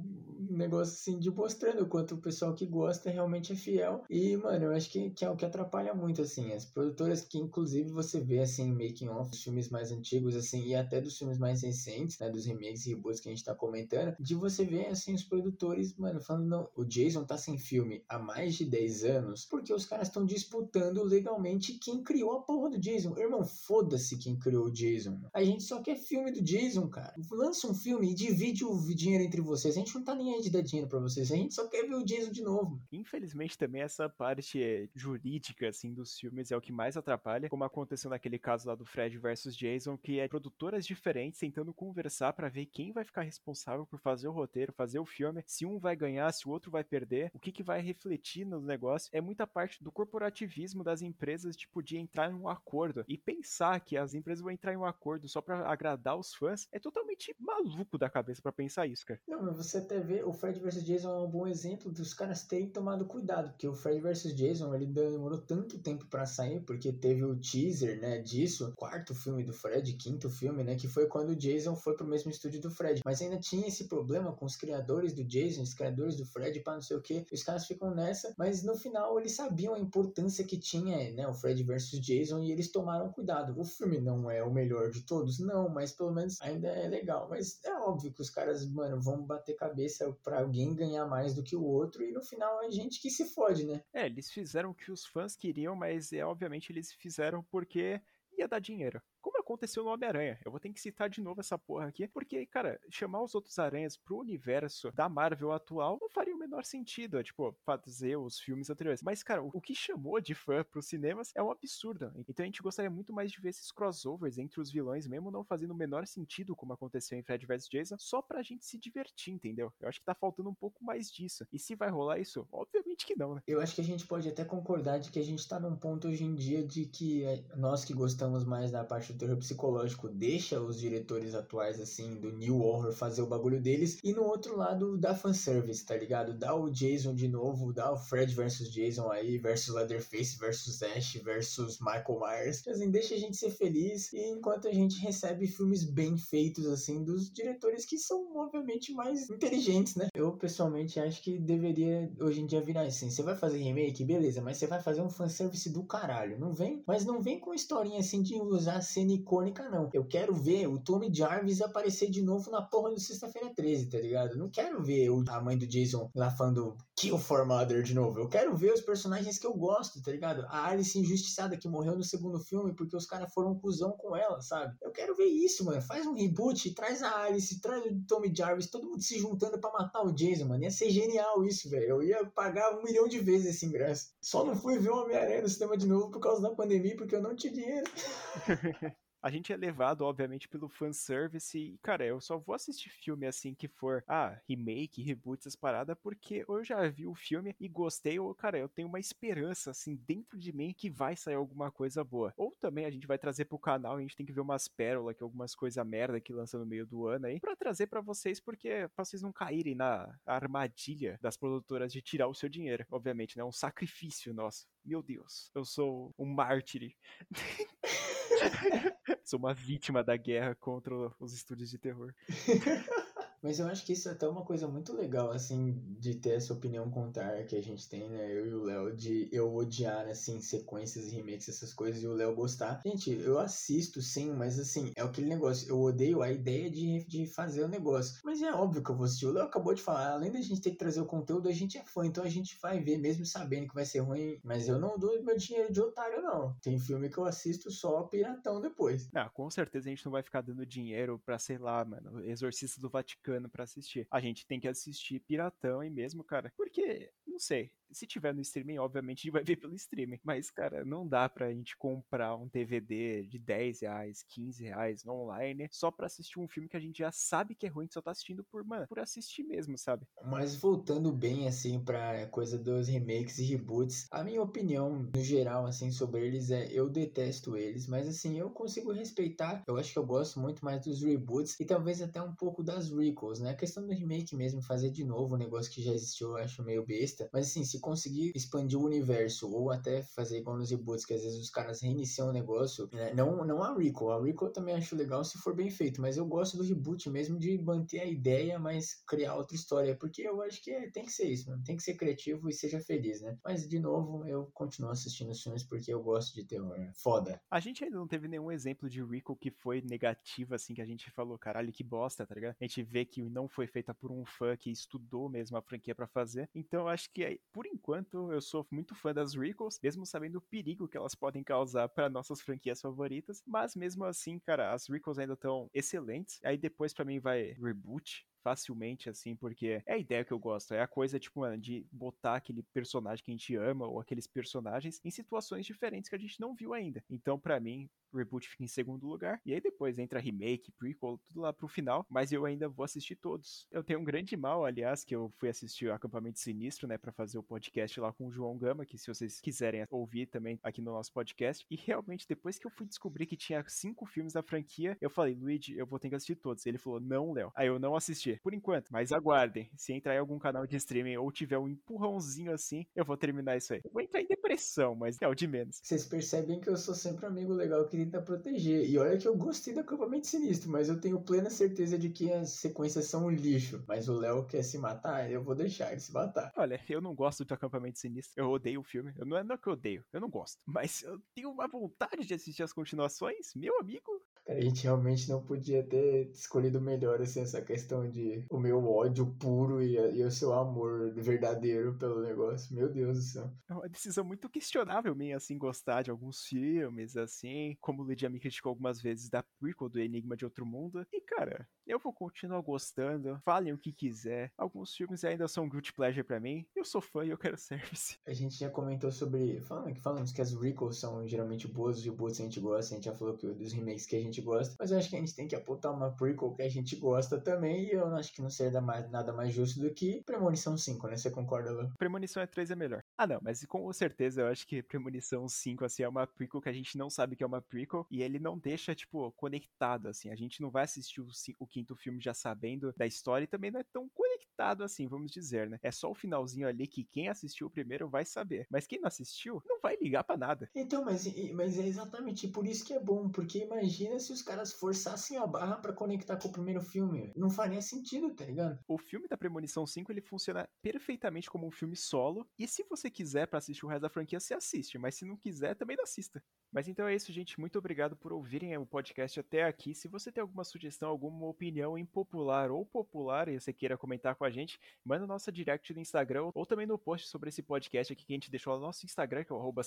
negócio assim de mostrando o quanto o pessoal que gosta realmente é fiel, e mano, eu acho que, que é o que atrapalha muito, assim, as produtoras que inclusive você vê assim, making off dos filmes mais antigos, assim, e até dos filmes mais recentes, né, dos remakes e reboots que a gente tá comentando, de você ver, assim, os produtores, mano, falando, não, o Jason tá sem filme há mais de 10 anos, porque os caras estão disputando legalmente quem criou a porra do Jason. Irmão, foda-se quem criou o Jason. A gente só quer filme do Jason, cara. Lança um filme e divide o dinheiro entre vocês. A gente não tá nem aí de dar dinheiro pra vocês. A gente só quer ver o Jason de novo. Infelizmente, também essa parte jurídica, assim, dos filmes é o que mais atrapalha, como aconteceu naquele caso lá do Fred versus Jason, que é produtoras diferentes tentando conversar para ver quem vai ficar responsável por fazer o roteiro, fazer o filme, se um vai ganhar, se o outro vai perder, o que, que vai refletir no negócio. É muita parte do corporativismo das empresas, tipo, de entrar em um acordo. E pensar que as empresas vão entrar em um acordo só para agradar os fãs é totalmente maluco da cabeça para pensar isso, cara. Não, mas você até vê, o Fred vs Jason é um bom exemplo dos caras terem tomado cuidado, porque o Fred vs Jason, ele demorou tanto tempo para sair, porque teve o teaser, né, disso, quarto filme do Fred, quinto filme, né, que foi quando o Jason foi pro mesmo estúdio do Fred. Mas ainda tinha esse problema com os criadores do Jason, os criadores do Fred, para não sei o que. Os caras ficam nessa, mas no final eles sabiam a importância que tinha, né, o Fred versus Jason e eles tomaram cuidado. O filme não é o melhor de todos, não, mas pelo menos ainda é legal. Mas é óbvio que os caras, mano, vão bater cabeça para alguém ganhar mais do que o outro e no final é gente que se fode, né? É, eles fizeram o que os fãs queriam, mas é obviamente eles fizeram porque ia dar dinheiro aconteceu no Homem-Aranha. Eu vou ter que citar de novo essa porra aqui, porque, cara, chamar os outros aranhas pro universo da Marvel atual não faria o menor sentido, é, tipo, fazer os filmes anteriores. Mas, cara, o que chamou de fã pros cinemas é um absurdo. Então a gente gostaria muito mais de ver esses crossovers entre os vilões, mesmo não fazendo o menor sentido, como aconteceu em Fred vs Jason, só pra gente se divertir, entendeu? Eu acho que tá faltando um pouco mais disso. E se vai rolar isso? Obviamente que não, né? Eu acho que a gente pode até concordar de que a gente tá num ponto hoje em dia de que é, nós que gostamos mais da parte do terror psicológico deixa os diretores atuais, assim, do New Horror fazer o bagulho deles, e no outro lado dá fanservice, tá ligado? Dá o Jason de novo, dá o Fred versus Jason aí, versus Leatherface versus Ash versus Michael Myers. Assim, deixa a gente ser feliz, e enquanto a gente recebe filmes bem feitos, assim, dos diretores que são, obviamente, mais inteligentes, né? Eu, pessoalmente, acho que deveria, hoje em dia, virar assim, você vai fazer remake, beleza, mas você vai fazer um fanservice do caralho, não vem? Mas não vem com historinha, assim, de usar cena icônica, não. Eu quero ver o Tommy Jarvis aparecer de novo na porra do Sexta-feira 13, tá ligado? Não quero ver a mãe do Jason lá falando Kill for Mother de novo. Eu quero ver os personagens que eu gosto, tá ligado? A Alice injustiçada que morreu no segundo filme porque os caras foram um cuzão com ela, sabe? Eu quero ver isso, mano. Faz um reboot, traz a Alice, traz o Tommy Jarvis, todo mundo se juntando para matar o Jason, mano. Ia ser genial isso, velho. Eu ia pagar um milhão de vezes esse ingresso. Só não fui ver o Homem-Aranha no cinema de novo por causa da pandemia, porque eu não tinha dinheiro. [laughs] A gente é levado, obviamente, pelo fanservice e, cara, eu só vou assistir filme assim que for, ah, remake, reboot, essas paradas, porque eu já vi o filme e gostei, ou, cara, eu tenho uma esperança, assim, dentro de mim que vai sair alguma coisa boa. Ou também a gente vai trazer pro canal, a gente tem que ver umas pérolas, que algumas coisas merda que lança no meio do ano aí, pra trazer para vocês, porque pra vocês não caírem na armadilha das produtoras de tirar o seu dinheiro, obviamente, né? É um sacrifício nosso. Meu Deus, eu sou um mártir. [laughs] sou uma vítima da guerra contra os estúdios de terror. [laughs] Mas eu acho que isso é até uma coisa muito legal, assim, de ter essa opinião contrária que a gente tem, né? Eu e o Léo, de eu odiar, assim, sequências remakes, essas coisas, e o Léo gostar. Gente, eu assisto, sim, mas assim, é aquele negócio. Eu odeio a ideia de, de fazer o negócio. Mas é óbvio que eu vou assistir. O Léo acabou de falar, além da gente ter que trazer o conteúdo, a gente é fã, então a gente vai ver, mesmo sabendo que vai ser ruim. Mas eu não dou meu dinheiro de otário, não. Tem filme que eu assisto só piratão depois. Ah, com certeza a gente não vai ficar dando dinheiro pra, sei lá, mano, Exorcista do Vaticano para assistir. A gente tem que assistir Piratão e mesmo, cara. Porque, não sei, se tiver no streaming, obviamente a gente vai ver pelo streaming. Mas, cara, não dá pra gente comprar um DVD de 10 reais, 15 reais online só pra assistir um filme que a gente já sabe que é ruim, que só tá assistindo por, mano, por assistir mesmo, sabe? Mas voltando bem, assim, pra coisa dos remakes e reboots, a minha opinião, no geral, assim, sobre eles é, eu detesto eles, mas, assim, eu consigo respeitar, eu acho que eu gosto muito mais dos reboots e talvez até um pouco das recalls, né? A questão do remake mesmo, fazer de novo um negócio que já existiu, eu acho meio besta, mas, assim, se conseguir expandir o universo ou até fazer igual nos reboots, que às vezes os caras reiniciam o negócio, né? não, não a Rico. A Rico eu também acho legal se for bem feito, mas eu gosto do reboot mesmo de manter a ideia, mas criar outra história, porque eu acho que é, tem que ser isso, mano. tem que ser criativo e seja feliz, né? Mas de novo, eu continuo assistindo os filmes porque eu gosto de terror. Foda. A gente ainda não teve nenhum exemplo de Rico que foi negativo, assim, que a gente falou, caralho, que bosta, tá ligado? A gente vê que não foi feita por um fã que estudou mesmo a franquia para fazer. Então eu acho que, por enquanto, eu sou muito fã das recalls, mesmo sabendo o perigo que elas podem causar para nossas franquias favoritas. Mas mesmo assim, cara, as recalls ainda estão excelentes. Aí depois para mim vai reboot, facilmente, assim, porque é a ideia que eu gosto. É a coisa, tipo, mano, de botar aquele personagem que a gente ama ou aqueles personagens em situações diferentes que a gente não viu ainda. Então, para mim, reboot fica em segundo lugar. E aí depois entra remake, prequel, tudo lá pro final. Mas eu ainda vou assistir todos. Eu tenho um grande mal, aliás, que eu fui assistir o Acampamento Sinistro, né, para fazer o podcast lá com o João Gama, que se vocês quiserem ouvir também aqui no nosso podcast. E realmente, depois que eu fui descobrir que tinha cinco filmes da franquia, eu falei, Luigi, eu vou ter que assistir todos. Ele falou, não, Léo. Aí eu não assisti por enquanto, mas aguardem. Se entrar em algum canal de streaming ou tiver um empurrãozinho assim, eu vou terminar isso aí. Eu vou entrar em depressão, mas é o de menos. Vocês percebem que eu sou sempre um amigo legal que tenta proteger. E olha que eu gostei do acampamento sinistro, mas eu tenho plena certeza de que as sequências são um lixo. Mas o Léo quer se matar, eu vou deixar ele se matar. Olha, eu não gosto do acampamento sinistro. Eu odeio o filme. Eu não é, não é que eu odeio, eu não gosto. Mas eu tenho uma vontade de assistir as continuações. Meu amigo, Cara, a gente realmente não podia ter escolhido melhor, assim, essa questão de o meu ódio puro e, e o seu amor verdadeiro pelo negócio. Meu Deus do céu. É uma decisão muito questionável minha, assim, gostar de alguns filmes, assim, como o Lydia me criticou algumas vezes da prequel do Enigma de Outro Mundo. E, cara, eu vou continuar gostando, falem o que quiser. Alguns filmes ainda são guilty pleasure pra mim. Eu sou fã e eu quero [laughs] service. A gente já comentou sobre, falando, falamos que as recalls são geralmente boas, os reboots a gente gosta, a gente já falou que dos remakes que a gente gosta, mas eu acho que a gente tem que apontar uma prequel que a gente gosta também, e eu acho que não seria nada mais justo do que Premonição 5, né? Você concorda, Lu? Premonição é 3 é melhor. Ah, não, mas com certeza eu acho que Premonição 5, assim, é uma prequel que a gente não sabe que é uma prequel, e ele não deixa, tipo, conectado, assim. A gente não vai assistir o, o quinto filme já sabendo da história e também não é tão conectado assim, vamos dizer, né? É só o finalzinho ali que quem assistiu o primeiro vai saber. Mas quem não assistiu, não vai ligar para nada. Então, mas, mas é exatamente por isso que é bom, porque imagina se os caras forçassem a barra para conectar com o primeiro filme. Não faria sentido, tá ligado? O filme da Premonição 5, ele funciona perfeitamente como um filme solo, e se você quiser para assistir o resto da franquia, você assiste, mas se não quiser, também não assista. Mas então é isso, gente. Muito obrigado por ouvirem o podcast até aqui. Se você tem alguma sugestão, alguma opinião impopular ou popular e você queira comentar com a gente, manda nossa direct no Instagram ou também no post sobre esse podcast aqui que a gente deixou no nosso Instagram, que é o arroba.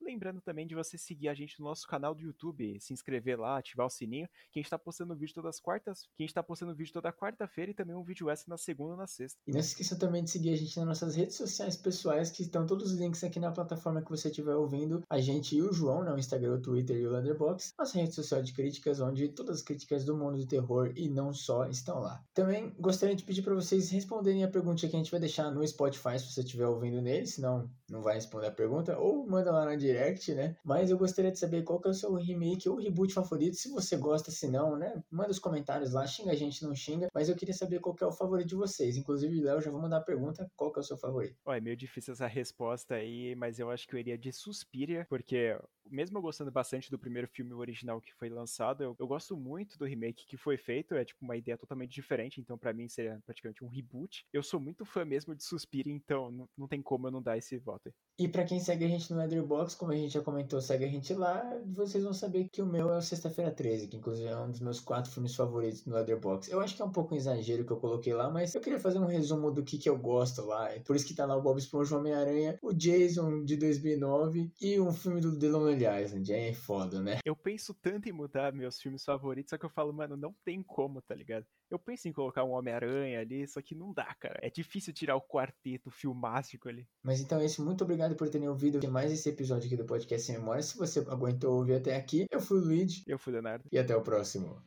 Lembrando também de você seguir a gente no nosso canal do YouTube, se inscrever inscrever lá, ativar o sininho, que a gente tá postando vídeo todas as quartas, que a gente tá postando vídeo toda quarta-feira e também um vídeo extra na segunda e na sexta. E não se esqueça também de seguir a gente nas nossas redes sociais pessoais, que estão todos os links aqui na plataforma que você estiver ouvindo. A gente e o João, né, o Instagram, o Twitter e o Letterboxd, nossa rede social de críticas, onde todas as críticas do mundo do terror e não só estão lá. Também gostaria de pedir para vocês responderem a pergunta que a gente vai deixar no Spotify, se você estiver ouvindo nele, senão não vai responder a pergunta, ou manda lá na direct, né? Mas eu gostaria de saber qual que é o seu remake ou reboot favorito, se você gosta, se não, né? Manda os comentários lá, xinga a gente, não xinga, mas eu queria saber qual que é o favorito de vocês. Inclusive, Léo, já vou mandar a pergunta, qual que é o seu favorito? Ó, é meio difícil essa resposta aí, mas eu acho que eu iria de Suspiria, porque mesmo eu gostando bastante do primeiro filme original que foi lançado, eu, eu gosto muito do remake que foi feito, é tipo uma ideia totalmente diferente, então para mim seria praticamente um reboot. Eu sou muito fã mesmo de Suspiria, então não, não tem como eu não dar esse voto. E para quem segue a gente no Letterboxd, como a gente já comentou, segue a gente lá, vocês vão saber que o meu é o Sexta-feira 13, que inclusive é um dos meus quatro filmes favoritos no Letterboxd. Eu acho que é um pouco um exagero que eu coloquei lá, mas eu queria fazer um resumo do que, que eu gosto lá. Por isso que tá lá o Bob Esponja, Homem-Aranha, o Jason de 2009 e um filme do The Lonely Island. É foda, né? Eu penso tanto em mudar meus filmes favoritos, só que eu falo, mano, não tem como, tá ligado? Eu penso em colocar um Homem-Aranha ali, só que não dá, cara. É difícil tirar o quarteto filmástico ali. Mas então é isso. Muito obrigado por terem ouvido mais esse episódio aqui do Podcast Sem Memória. Se você aguentou ouvir até aqui, eu fui o Luigi. Eu fui o Leonardo. E até o próximo.